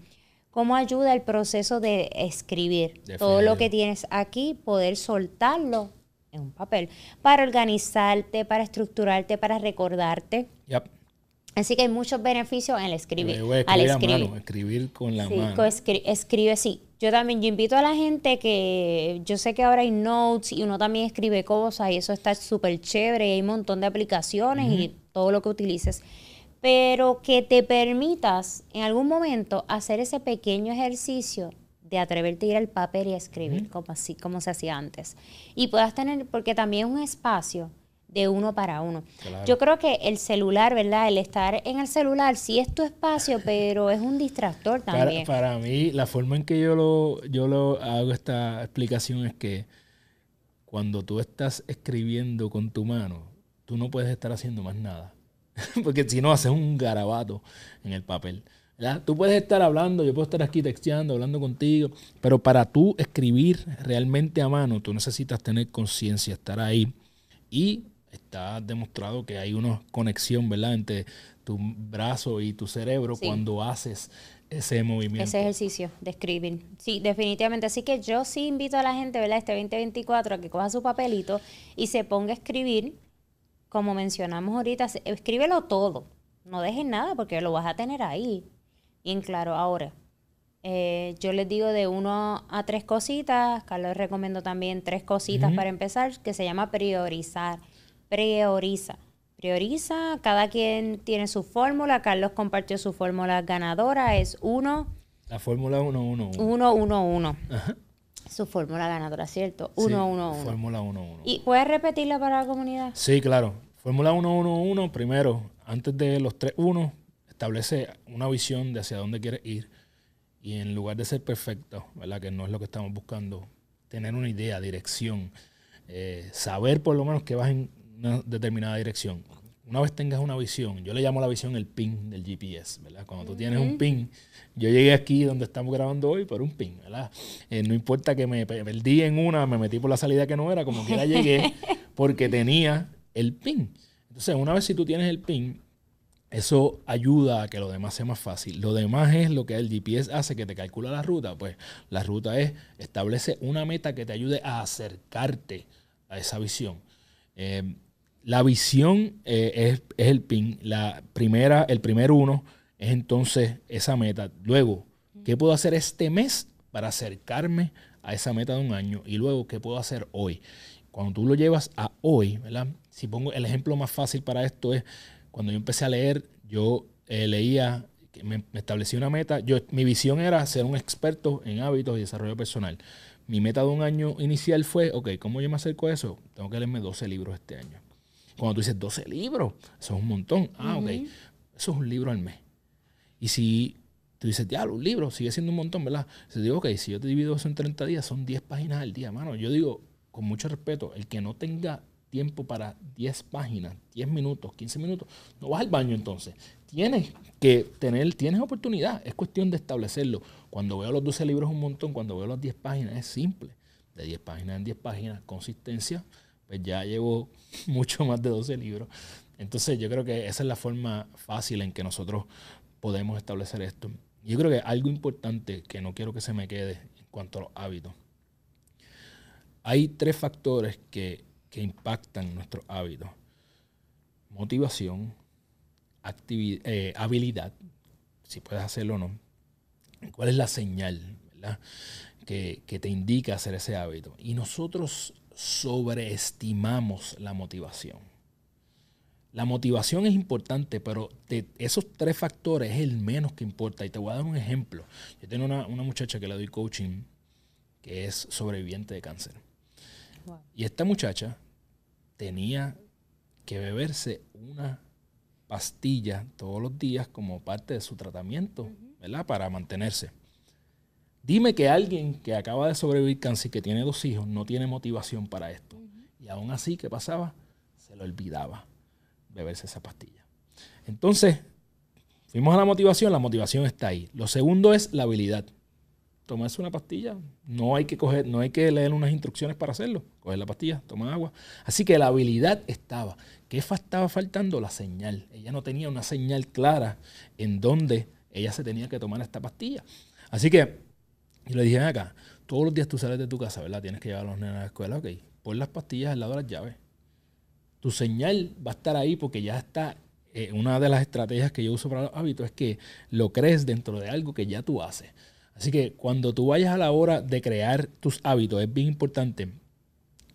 cómo ayuda el proceso de escribir. Todo lo que tienes aquí, poder soltarlo en un papel para organizarte, para estructurarte, para recordarte. Así que hay muchos beneficios en el escribir. al escribir. escribir con la mano. escribe, sí. Yo también, yo invito a la gente que yo sé que ahora hay notes y uno también escribe cosas y eso está súper chévere y hay un montón de aplicaciones y todo lo que utilices. Pero que te permitas en algún momento hacer ese pequeño ejercicio de atreverte a ir al papel y a escribir, como así, como se hacía antes. Y puedas tener, porque también es un espacio de uno para uno. Yo creo que el celular, ¿verdad? El estar en el celular sí es tu espacio, [laughs] pero es un distractor también. Para, mí, la forma en que yo lo, yo lo hago esta explicación es que cuando tú estás escribiendo con tu mano, tú no puedes estar haciendo más nada. [laughs] Porque si no, haces un garabato en el papel. Tú puedes estar hablando, yo puedo estar aquí texteando, hablando contigo, pero para tú escribir realmente a mano, tú necesitas tener conciencia, estar ahí y está demostrado que hay una conexión, ¿verdad?, entre tu brazo y tu cerebro cuando haces ese movimiento. Ese ejercicio de escribir. Sí, definitivamente. Así que yo sí invito a la gente, ¿verdad?, este 2024 a que coja su papelito y se ponga a escribir, como mencionamos ahorita, escríbelo todo. No dejes nada porque lo vas a tener ahí. Bien claro. Ahora, eh, yo les digo de uno a tres cositas. Carlos recomiendo también tres cositas para empezar, que se llama priorizar prioriza. Prioriza, cada quien tiene su fórmula. Carlos compartió su fórmula ganadora, es 1. La fórmula 1-1-1. 1-1-1. Su fórmula ganadora, ¿cierto? 1-1-1. Sí, fórmula 1-1. ¿Y puedes repetirla para la comunidad? Sí, claro. Fórmula 1-1-1, primero, antes de los 3-1, establece una visión de hacia dónde quieres ir. Y en lugar de ser perfecto, ¿verdad? Que no es lo que estamos buscando, tener una idea, dirección, eh, saber por lo menos que vas en una determinada dirección. Una vez tengas una visión, yo le llamo a la visión el pin del GPS, ¿verdad? Cuando tú tienes un pin, yo llegué aquí donde estamos grabando hoy por un pin, ¿verdad? Eh, no importa que me perdí en una, me metí por la salida que no era, como quiera llegué [laughs] porque tenía el pin. Entonces, una vez si tú tienes el pin, eso ayuda a que lo demás sea más fácil. Lo demás es lo que el GPS hace que te calcula la ruta. Pues la ruta es establece una meta que te ayude a acercarte a esa visión. Eh, la visión eh, es, el pin. La primera, el primer uno es entonces esa meta. Luego, ¿qué puedo hacer este mes para acercarme a esa meta de un año? Y luego, ¿qué puedo hacer hoy? Cuando tú lo llevas a hoy, ¿verdad? Si pongo el ejemplo más fácil para esto es cuando yo empecé a leer, yo eh, leía, me, establecí una meta. Yo, mi visión era ser un experto en hábitos y desarrollo personal. Mi meta de un año inicial fue, ok, ¿cómo yo me acerco a eso? Tengo que leerme 12 libros este año. Cuando tú dices 12 libros, eso es un montón. Ah, ok. Eso es un libro al mes. Y si tú dices, diablo, un libro sigue siendo un montón, ¿verdad? Se digo, ok, si yo te divido eso en 30 días, son 10 páginas al día, mano. Yo digo, con mucho respeto, el que no tenga tiempo para 10 páginas, 10 minutos, 15 minutos, no vas al baño entonces. Tienes que tener, tienes oportunidad. Es cuestión de establecerlo. Cuando veo los 12 libros un montón, cuando veo las 10 páginas es simple. De 10 páginas en 10 páginas, consistencia, pues ya llevo [laughs] mucho más de 12 libros. Entonces yo creo que esa es la forma fácil en que nosotros podemos establecer esto. Yo creo que algo importante que no quiero que se me quede en cuanto a los hábitos. Hay tres factores que, impactan nuestros hábitos. Motivación, eh, habilidad, si puedes hacerlo o no. ¿Cuál es la señal Que, que te indica hacer ese hábito? Y nosotros sobreestimamos la motivación. La motivación es importante, pero de esos tres factores es el menos que importa. Y te voy a dar un ejemplo. Yo tengo una, muchacha que le doy coaching que es sobreviviente de cáncer. Y esta muchacha tenía que beberse una pastilla todos los días como parte de su tratamiento, ¿verdad? Para mantenerse. Dime que alguien que acaba de sobrevivir cáncer que tiene dos hijos no tiene motivación para esto. Y aún así, ¿qué pasaba? Se le olvidaba beberse esa pastilla. Entonces, Fuimos a la motivación, la motivación está ahí. Lo segundo es la habilidad. Tomarse una pastilla, no hay que coger, no hay que leer unas instrucciones para hacerlo. Coger la pastilla, tomar agua. Así que la habilidad estaba. ¿Qué estaba faltando? La señal. Ella no tenía una señal clara en donde ella se tenía que tomar esta pastilla. Así que yo le dije, acá, todos los días tú sales de tu casa, ¿verdad? Tienes que llevar a los nenes a la escuela, ok. Pon las pastillas al lado de las llaves. Tu señal va a estar ahí porque ya está. Eh, una de las estrategias que yo uso para los hábitos es que lo crees dentro de algo que ya tú haces. Así que cuando tú vayas a la hora de crear tus hábitos, es bien importante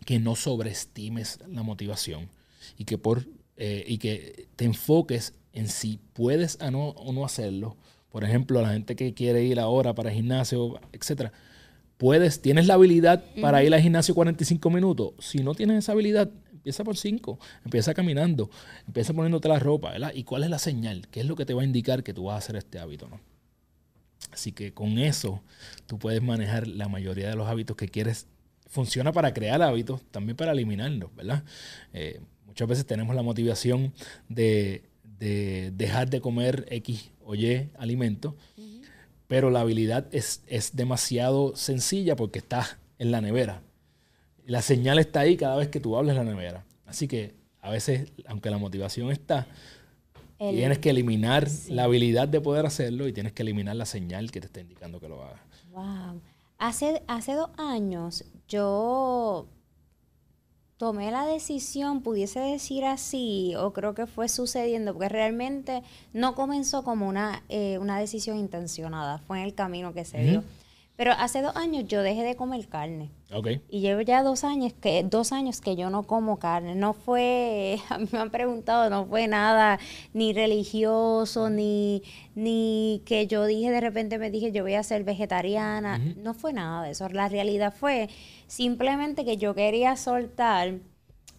que no sobreestimes la motivación y que, por, eh, y que te enfoques en si puedes o no hacerlo. Por ejemplo, la gente que quiere ir ahora para el gimnasio, etcétera, puedes, tienes la habilidad para ir al gimnasio 45 minutos. Si no tienes esa habilidad, empieza por 5, empieza caminando, empieza poniéndote la ropa, ¿verdad? ¿Y cuál es la señal? ¿Qué es lo que te va a indicar que tú vas a hacer este hábito, no? Así que con eso tú puedes manejar la mayoría de los hábitos que quieres. Funciona para crear hábitos, también para eliminarlos, ¿verdad? Eh, muchas veces tenemos la motivación de, dejar de comer X o Y alimento, pero la habilidad es, es demasiado sencilla porque está en la nevera. La señal está ahí cada vez que tú hablas en la nevera. Así que a veces, aunque la motivación está, tienes que eliminar la habilidad de poder hacerlo y tienes que eliminar la señal que te está indicando que lo hagas. Wow. Hace, hace dos años yo tomé la decisión, pudiese decir así, o creo que fue sucediendo, porque realmente no comenzó como una, eh, una decisión intencionada, fue en el camino que se dio. Pero hace dos años yo dejé de comer carne. Okay. Y llevo ya dos años que dos años que yo no como carne. No fue, [laughs] a mí me han preguntado, no fue nada ni religioso, ni, ni que yo dije de repente me dije yo voy a ser vegetariana. No fue nada de eso. La realidad fue simplemente que yo quería soltar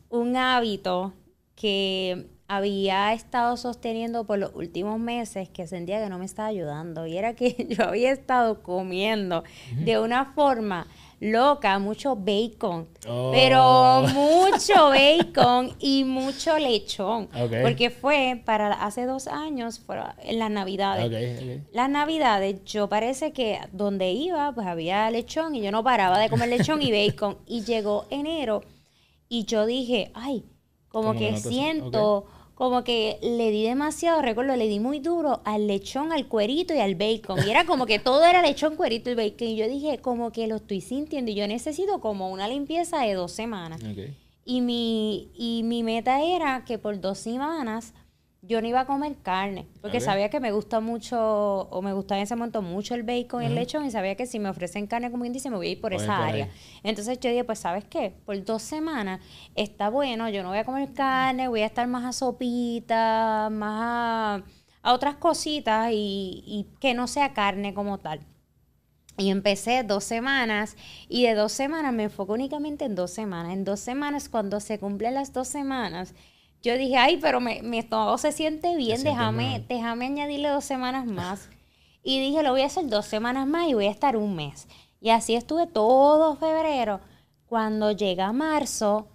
un hábito que había estado sosteniendo por los últimos meses que sentía que no me estaba ayudando. Y era que [laughs] yo había estado comiendo de una forma loca, mucho bacon, pero oh. mucho [laughs] bacon y mucho lechón, porque fue para hace dos años, fue en las navidades. Las navidades, yo parece que donde iba, pues había lechón y yo no paraba de comer lechón y [laughs] bacon. Y llegó enero y yo dije, ay, como que siento como que le di demasiado, recuerdo, le di muy duro al lechón, al cuerito y al bacon. Y era como que todo era lechón, cuerito y bacon. Y yo dije, como que lo estoy sintiendo y yo necesito como una limpieza de dos semanas. Y, mi, y mi meta era que por dos semanas yo no iba a comer carne, porque sabía que me gusta mucho, o me gustaba en ese momento mucho el bacon y el lechón, y sabía que si me ofrecen carne como índice me voy a ir por esa área. Entonces yo dije, pues ¿sabes qué? Por dos semanas está bueno, yo no voy a comer carne, voy a estar más a sopita, más a, otras cositas y, y que no sea carne como tal. Y empecé dos semanas y de dos semanas me enfoco únicamente en dos semanas. En dos semanas, cuando se cumplen las dos semanas, yo dije, ay, pero me, mi estómago se siente bien, déjame, déjame añadirle dos semanas [laughs] más. y dije, lo voy a hacer dos semanas más y voy a estar un mes. Y así estuve todo febrero. Cuando llega marzo,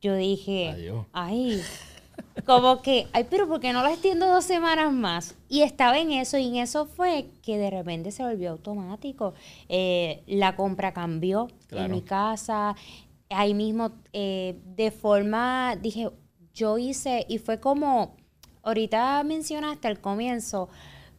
yo dije, ay, [laughs] como que, ay, pero ¿por qué no lo extiendo dos semanas más? Y estaba en eso, y en eso fue que de repente se volvió automático. Eh, la compra cambió en mi casa. Ahí mismo, eh, de forma, dije, yo hice, y fue como, ahorita mencionaste al comienzo,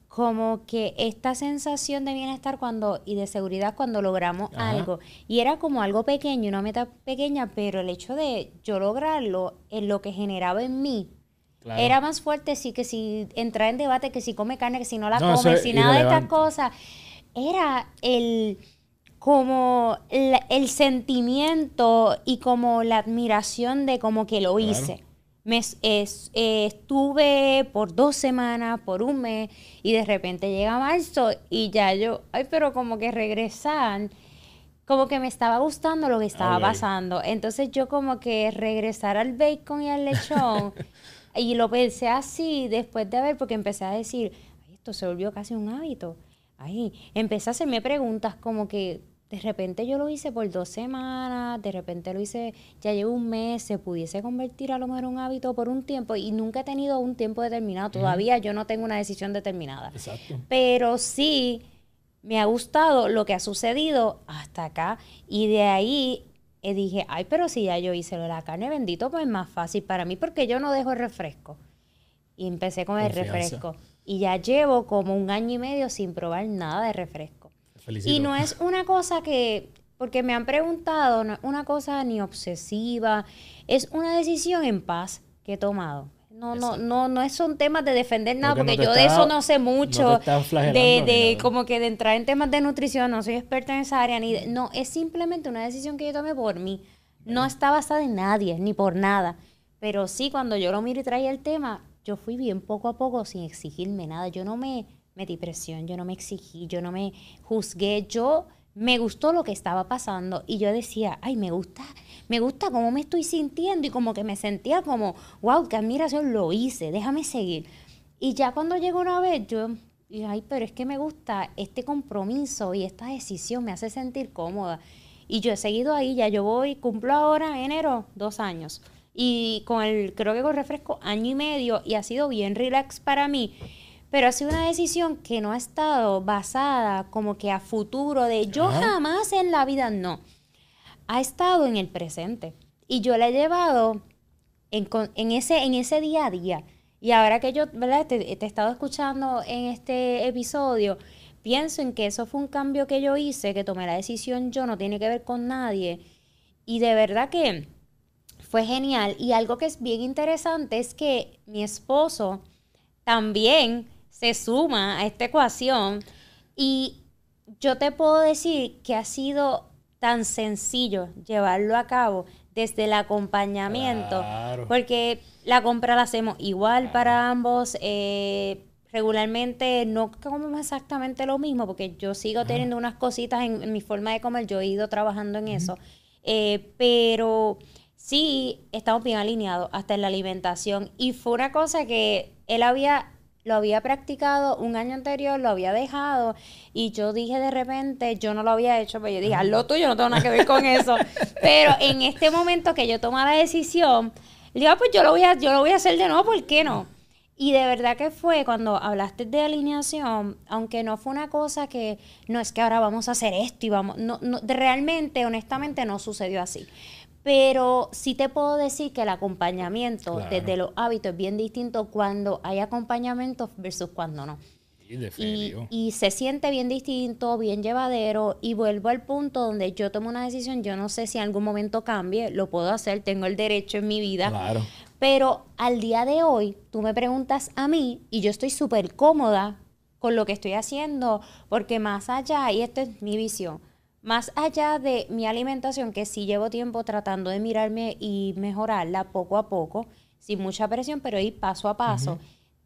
como que esta sensación de bienestar cuando y de seguridad cuando logramos algo. Y era como algo pequeño, una meta pequeña, pero el hecho de yo lograrlo, en lo que generaba en mí, era más fuerte sí que si entrar en debate, que si come carne, que si no la come, si nada de estas cosas. Era el como el, sentimiento y como la admiración de como que lo hice. Me, estuve por dos semanas, por un mes, y de repente llega marzo y ya yo, ay, pero como que regresar, como que me estaba gustando lo que estaba pasando. Entonces yo como que regresar al bacon y al lechón, [laughs] y lo pensé así después de ver, porque empecé a decir, ay, esto se volvió casi un hábito. Ay, empecé a hacerme preguntas como que, de repente yo lo hice por dos semanas, de repente lo hice, ya llevo un mes, se pudiese convertir a lo mejor en un hábito por un tiempo y nunca he tenido un tiempo determinado. Todavía yo no tengo una decisión determinada. Exacto. Pero sí me ha gustado lo que ha sucedido hasta acá y de ahí eh, dije, ay, pero si ya yo hice lo de la carne, bendito, pues es más fácil para mí porque yo no dejo el refresco. Y empecé con el refresco. Y ya llevo como un año y medio sin probar nada de refresco. Y no es una cosa que, porque me han preguntado, no es una cosa ni obsesiva, es una decisión en paz que he tomado. No, no, no, no son temas de defender nada, porque, yo de eso no sé mucho, de, de como que de entrar en temas de nutrición, no soy experta en esa área, ni no, es simplemente una decisión que yo tomé por mí. No está basada en nadie, ni por nada. Pero sí, cuando yo lo miro y traía el tema, yo fui bien poco a poco sin exigirme nada. Yo no me, metí presión, yo no me exigí, yo no me juzgué, yo me gustó lo que estaba pasando y yo decía, ay, me gusta, me gusta cómo me estoy sintiendo y como que me sentía como, wow, qué admiración, lo hice, déjame seguir. Y ya cuando llegó una vez, yo dije, ay, pero es que me gusta este compromiso y esta decisión, me hace sentir cómoda. Y yo he seguido ahí, ya yo voy, cumplo ahora en enero dos años. Y con el, creo que con refresco, año y medio, y ha sido bien relax para mí. Pero ha sido una decisión que no ha estado basada como que a futuro de yo jamás en la vida, no. Ha estado en el presente. Y yo la he llevado en, ese, en ese día a día. Y ahora que yo, ¿verdad? Te, te, he estado escuchando en este episodio, pienso en que eso fue un cambio que yo hice, que tomé la decisión yo, no tiene que ver con nadie. Y de verdad que fue genial. Y algo que es bien interesante es que mi esposo también se suma a esta ecuación y yo te puedo decir que ha sido tan sencillo llevarlo a cabo desde el acompañamiento, porque la compra la hacemos igual para ambos. Eh, regularmente no comemos exactamente lo mismo, porque yo sigo teniendo unas cositas en, mi forma de comer, yo he ido trabajando en eso, eh, pero sí estamos bien alineados hasta en la alimentación. Y fue una cosa que él había lo había practicado un año anterior, lo había dejado y yo dije de repente, yo no lo había hecho, pero yo dije, hazlo tú, yo no tengo nada que ver con eso. [laughs] pero en este momento que yo tomé la decisión, le digo, ah, pues yo lo, voy a, yo lo voy a hacer de nuevo, ¿por qué no? Y de verdad que fue cuando hablaste de alineación, aunque no fue una cosa que no es que ahora vamos a hacer esto y vamos, no, no realmente, honestamente no sucedió así. Pero sí te puedo decir que el acompañamiento desde los hábitos es bien distinto cuando hay acompañamiento versus cuando no. Y, y, se siente bien distinto, bien llevadero. Y vuelvo al punto donde yo tomo una decisión, yo no sé si en algún momento cambie, lo puedo hacer, tengo el derecho en mi vida. Claro. Pero al día de hoy, tú me preguntas a mí y yo estoy súper cómoda con lo que estoy haciendo, porque más allá, y esta es mi visión, más allá de mi alimentación, que sí llevo tiempo tratando de mirarme y mejorarla poco a poco, sin mucha presión, pero ir paso a paso,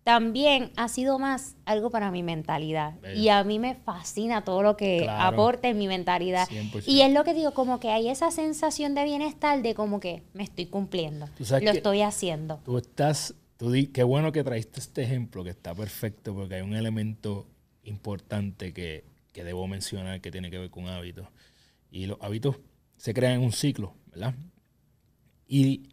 también ha sido más algo para mi mentalidad. Y a mí me fascina todo lo que aporte en mi mentalidad. Y es lo que digo, como que hay esa sensación de bienestar de como que me estoy cumpliendo, lo estoy haciendo. Tú estás, tú di, qué bueno que traiste este ejemplo, que está perfecto, porque hay un elemento importante que que debo mencionar que tiene que ver con hábitos. Y los hábitos se crean en un ciclo, ¿verdad? Y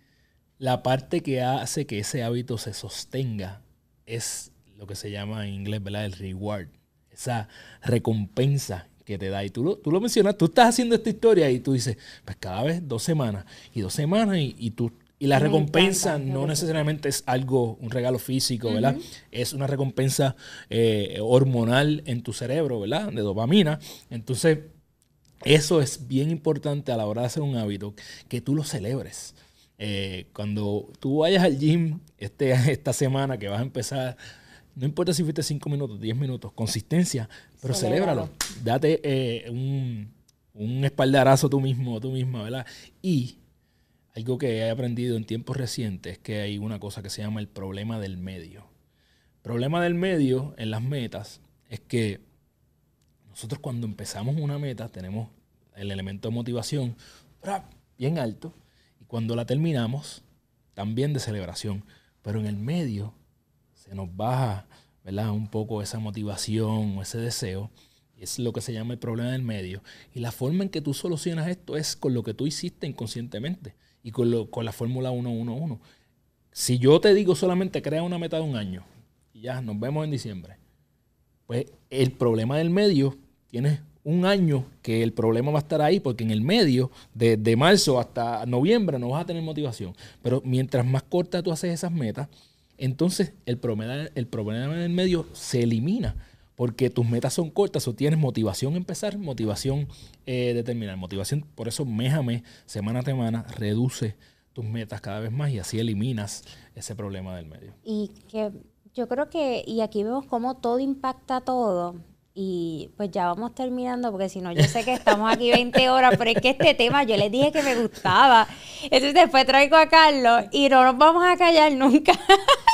la parte que hace que ese hábito se sostenga es lo que se llama en inglés, ¿verdad? El reward, esa recompensa que te da. Y tú lo, tú lo mencionas, tú estás haciendo esta historia y tú dices, pues cada vez dos semanas y dos semanas y, y tú y la recompensa no necesariamente es algo, un regalo físico, ¿verdad? Es una recompensa eh, hormonal en tu cerebro, ¿verdad? De dopamina. Entonces, eso es bien importante a la hora de hacer un hábito, que tú lo celebres. Eh, cuando tú vayas al gym este, [laughs] esta semana que vas a empezar, no importa si fuiste 5 minutos, 10 minutos, consistencia, pero celébralo. Date eh, un, un espaldarazo tú mismo, tú misma, ¿verdad? Y algo que he aprendido en tiempos recientes es que hay una cosa que se llama el problema del medio. El problema del medio en las metas es que nosotros cuando empezamos una meta tenemos el elemento de motivación bien alto y cuando la terminamos también de celebración, pero en el medio se nos baja ¿verdad? un poco esa motivación o ese deseo Es lo que se llama el problema del medio. Y la forma en que tú solucionas esto es con lo que tú hiciste inconscientemente y con, lo, con la fórmula 111. Si yo te digo solamente crea una meta de un año y ya nos vemos en diciembre, pues el problema del medio tiene un año que el problema va a estar ahí, porque en el medio, de, de, marzo hasta noviembre, no vas a tener motivación. Pero mientras más corta tú haces esas metas, entonces el problema, el problema del medio se elimina. Porque tus metas son cortas o tienes motivación a empezar, motivación eh, de terminar. Motivación, por eso mes a mes, semana a semana, reduce tus metas cada vez más y así eliminas ese problema del medio. Y que yo creo que, y aquí vemos cómo todo impacta todo. Y pues ya vamos terminando, porque si no, yo sé que estamos aquí 20 horas, pero es que este tema yo les dije que me gustaba. Entonces después traigo a Carlos y no nos vamos a callar nunca. [laughs]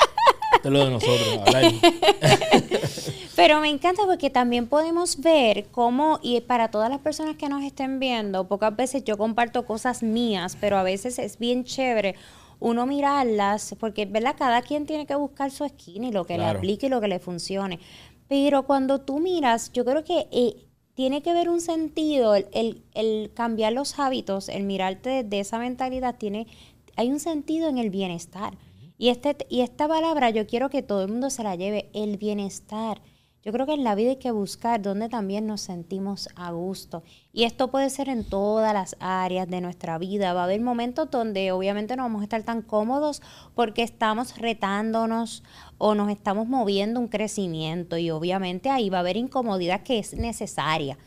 [laughs] Esto es lo de nosotros, [laughs] Pero me encanta porque también podemos ver cómo, y para todas las personas que nos estén viendo, pocas veces yo comparto cosas mías, pero a veces es bien chévere uno mirarlas, porque ¿verdad? cada quien tiene que buscar su esquina y lo que le aplique y lo que le funcione. Pero cuando tú miras, yo creo que eh, tiene que ver un sentido, el, el, cambiar los hábitos, el mirarte de esa mentalidad, tiene, hay un sentido en el bienestar. Y, este, y esta palabra yo quiero que todo el mundo se la lleve, el bienestar. Yo creo que en la vida hay que buscar donde también nos sentimos a gusto. Y esto puede ser en todas las áreas de nuestra vida. Va a haber momentos donde obviamente no vamos a estar tan cómodos porque estamos retándonos o nos estamos moviendo un crecimiento. Y obviamente ahí va a haber incomodidad que es necesaria.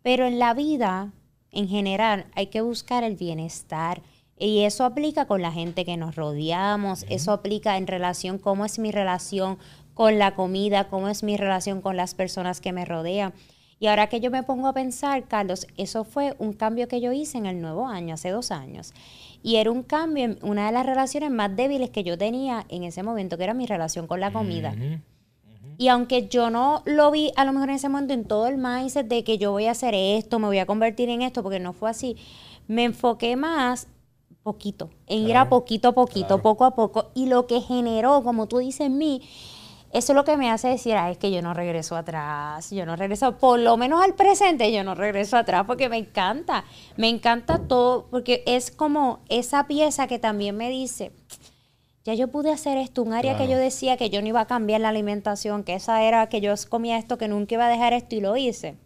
Pero en la vida, en general, hay que buscar el bienestar. Y eso aplica con la gente que nos rodeamos, eso aplica en relación, cómo es mi relación con la comida, cómo es mi relación con las personas que me rodean. Y ahora que yo me pongo a pensar, Carlos, eso fue un cambio que yo hice en el nuevo año, hace dos años. Y era un cambio en una de las relaciones más débiles que yo tenía en ese momento, que era mi relación con la comida. Y aunque yo no lo vi a lo mejor en ese momento en todo el mindset de que yo voy a hacer esto, me voy a convertir en esto, porque no fue así, me enfoqué más poquito, en ir a poquito a poquito, poco a poco. Y lo que generó, como tú dices en mí, eso es lo que me hace decir, es que yo no regreso atrás, yo no regreso, por lo menos al presente, yo no regreso atrás porque me encanta, me encanta todo, porque es como esa pieza que también me dice, ya yo pude hacer esto, un área que yo decía que yo no iba a cambiar la alimentación, que esa era que yo comía esto, que nunca iba a dejar esto y lo hice.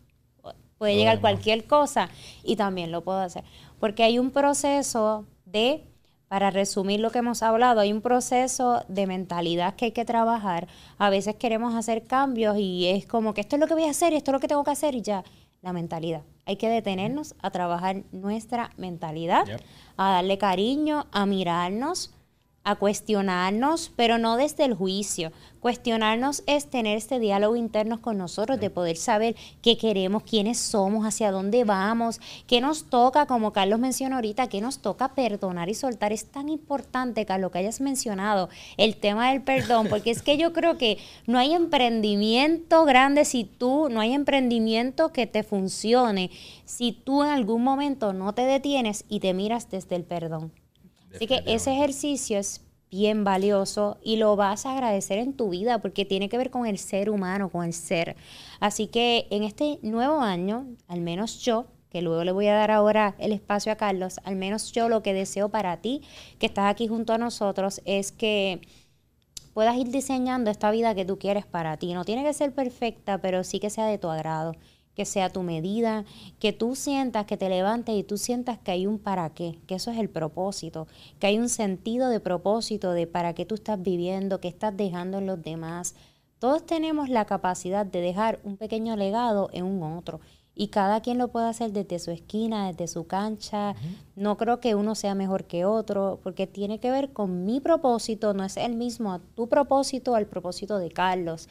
Puede llegar cualquier cosa y también lo puedo hacer, porque hay un proceso de para resumir lo que hemos hablado, hay un proceso de mentalidad que hay que trabajar. A veces queremos hacer cambios y es como que esto es lo que voy a hacer, esto es lo que tengo que hacer y ya. La mentalidad. Hay que detenernos a trabajar nuestra mentalidad, a darle cariño, a mirarnos, a cuestionarnos, pero no desde el juicio. Cuestionarnos es tener este diálogo interno con nosotros, de poder saber qué queremos, quiénes somos, hacia dónde vamos, qué nos toca, como Carlos mencionó ahorita, qué nos toca perdonar y soltar. Es tan importante, Carlos, que hayas mencionado el tema del perdón, porque es que yo creo que no hay emprendimiento grande si tú, no hay emprendimiento que te funcione si tú en algún momento no te detienes y te miras desde el perdón. Así que ese ejercicio es bien valioso y lo vas a agradecer en tu vida porque tiene que ver con el ser humano, con el ser. Así que en este nuevo año, al menos yo, que luego le voy a dar ahora el espacio a Carlos, al menos yo lo que deseo para ti, que estás aquí junto a nosotros, es que puedas ir diseñando esta vida que tú quieres para ti. No tiene que ser perfecta, pero sí que sea de tu agrado que sea tu medida, que tú sientas que te levantes y tú sientas que hay un para qué, que eso es el propósito, que hay un sentido de propósito de para qué tú estás viviendo, qué estás dejando en los demás. Todos tenemos la capacidad de dejar un pequeño legado en un otro y cada quien lo puede hacer desde su esquina, desde su cancha. No creo que uno sea mejor que otro, porque tiene que ver con mi propósito, no es el mismo a tu propósito, al propósito de Carlos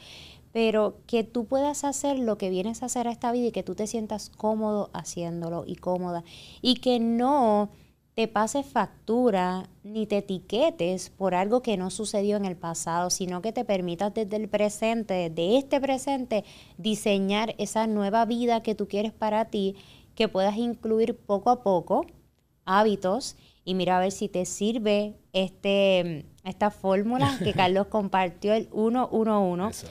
pero que tú puedas hacer lo que vienes a hacer a esta vida y que tú te sientas cómodo haciéndolo y cómoda. Y que no te pases factura ni te etiquetes por algo que no sucedió en el pasado, sino que te permitas desde el presente, desde este presente, diseñar esa nueva vida que tú quieres para ti, que puedas incluir poco a poco hábitos. Y mira a ver si te sirve este, esta fórmula que [laughs] Carlos compartió, el 111.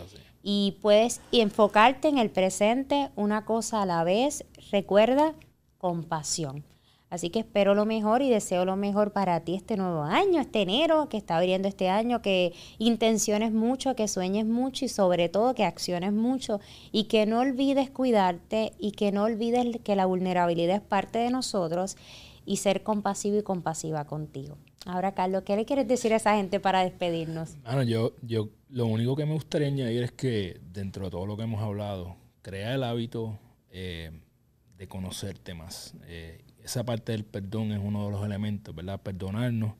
Y puedes enfocarte en el presente una cosa a la vez. Recuerda, compasión. Así que espero lo mejor y deseo lo mejor para ti este nuevo año, este enero que está abriendo este año, que intenciones mucho, que sueñes mucho y sobre todo que acciones mucho y que no olvides cuidarte y que no olvides que la vulnerabilidad es parte de nosotros y ser compasivo y compasiva contigo. Ahora, Carlos, ¿qué le quieres decir a esa gente para despedirnos? Bueno, yo, yo lo único que me gustaría añadir es que dentro de todo lo que hemos hablado, crea el hábito eh, de conocerte más. Eh, esa parte del perdón es uno de los elementos, ¿verdad? Perdonarnos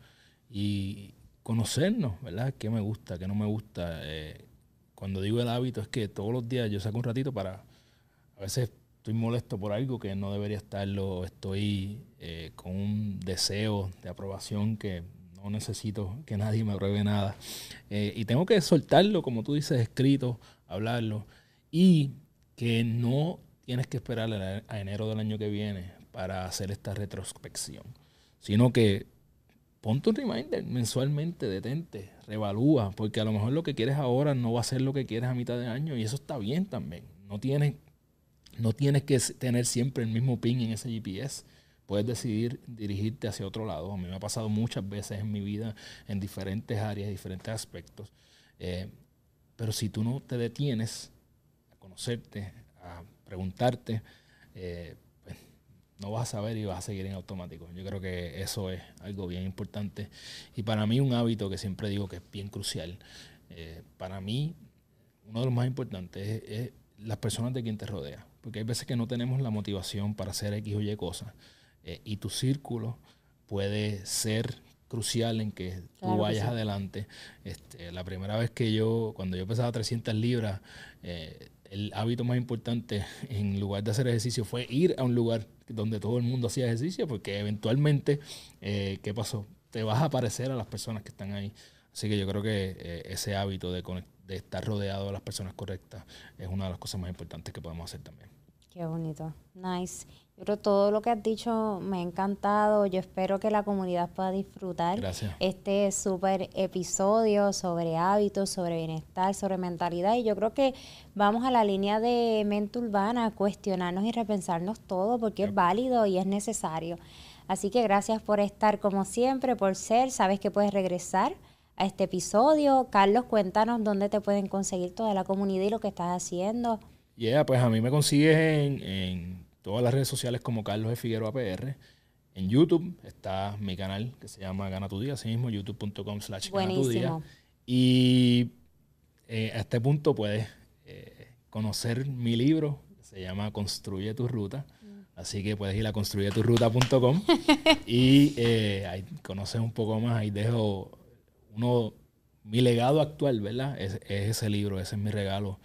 y conocernos, ¿verdad? ¿Qué me gusta, qué no me gusta? Eh, cuando digo el hábito es que todos los días yo saco un ratito para, a veces estoy molesto por algo que no debería estarlo, estoy eh, con un deseo de aprobación que no necesito que nadie me apruebe nada. Eh, y tengo que soltarlo, como tú dices, escrito, hablarlo. Y que no tienes que esperar a enero del año que viene para hacer esta retrospección, sino que ponte un reminder mensualmente, detente, revalúa, porque a lo mejor lo que quieres ahora no va a ser lo que quieres a mitad de año y eso está bien también. No tienes, no tienes que tener siempre el mismo pin en ese GPS. Puedes decidir dirigirte hacia otro lado. A mí me ha pasado muchas veces en mi vida en diferentes áreas, diferentes aspectos. Eh, pero si tú no te detienes a conocerte, a preguntarte, eh, no vas a saber y vas a seguir en automático. Yo creo que eso es algo bien importante. Y para mí un hábito que siempre digo que es bien crucial. Eh, para mí, uno de los más importantes es, las personas de quien te rodea. Porque hay veces que no tenemos la motivación para hacer X o Y cosas. Eh, y tu círculo puede ser crucial en que tú vayas adelante. Este, la primera vez que yo, cuando yo pesaba 300 libras, eh, el hábito más importante [laughs] en lugar de hacer ejercicio fue ir a un lugar donde todo el mundo hacía ejercicio, porque eventualmente, eh, ¿qué pasó? Te vas a parecer a las personas que están ahí. Así que yo creo que eh, ese hábito de, de estar rodeado de las personas correctas es una de las cosas más importantes que podemos hacer también. Qué bonito. Nice. Yo creo todo lo que has dicho me ha encantado. Yo espero que la comunidad pueda disfrutar este súper episodio sobre hábitos, sobre bienestar, sobre mentalidad. Y yo creo que vamos a la línea de mente urbana, cuestionarnos y repensarnos todo porque es válido y es necesario. Así que gracias por estar como siempre, por ser. Sabes que puedes regresar a este episodio. Carlos, cuéntanos dónde te pueden conseguir toda la comunidad y lo que estás haciendo. Yeah, pues a mí me consigues en, todas las redes sociales como Carlos de Figueroa PR. En YouTube está mi canal que se llama Gana tu Día, así mismo, youtube.com slash Gana tu Día. Y eh, a este punto puedes eh, conocer mi libro, que se llama Construye tu Ruta. Mm. Así que puedes ir a construyeturruta.com [laughs] y eh, ahí conoces un poco más. Ahí dejo uno, mi legado actual, ¿verdad? Es, es ese libro, ese es mi regalo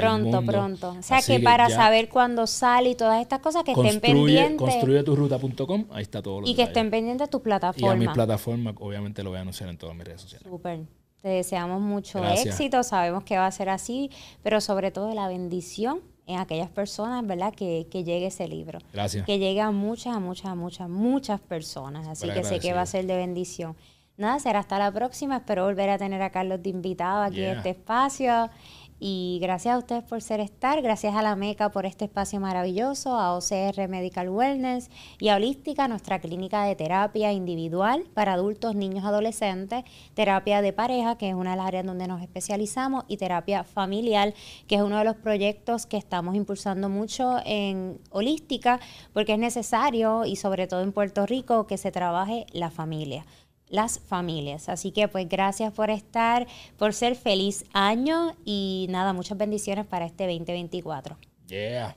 Pronto, pronto. O sea que, para saber cuándo sale y todas estas cosas que estén pendientes. Construyeturruta.com, ahí está todo lo Y que estén pendientes de tus plataformas. Y a mi plataforma, obviamente lo voy a anunciar en todas mis redes sociales. Súper. Te deseamos mucho éxito, sabemos que va a ser así, pero sobre todo la bendición en aquellas personas, ¿verdad? Que, que llegue ese libro. Gracias. Que llegue a muchas, muchas, muchas, muchas personas. Así que sé que va a ser de bendición. Nada, será hasta la próxima. Espero volver a tener a Carlos de invitado aquí en este espacio. Y gracias a ustedes por ser estar, gracias a la MECA por este espacio maravilloso, a OCR Medical Wellness y a Holística, nuestra clínica de terapia individual para adultos, niños, adolescentes, terapia de pareja, que es una de las áreas donde nos especializamos, y terapia familiar, que es uno de los proyectos que estamos impulsando mucho en Holística, porque es necesario, y sobre todo en Puerto Rico, que se trabaje la familia las familias. Así que pues gracias por estar, por ser feliz año y nada, muchas bendiciones para este 2024. Yeah.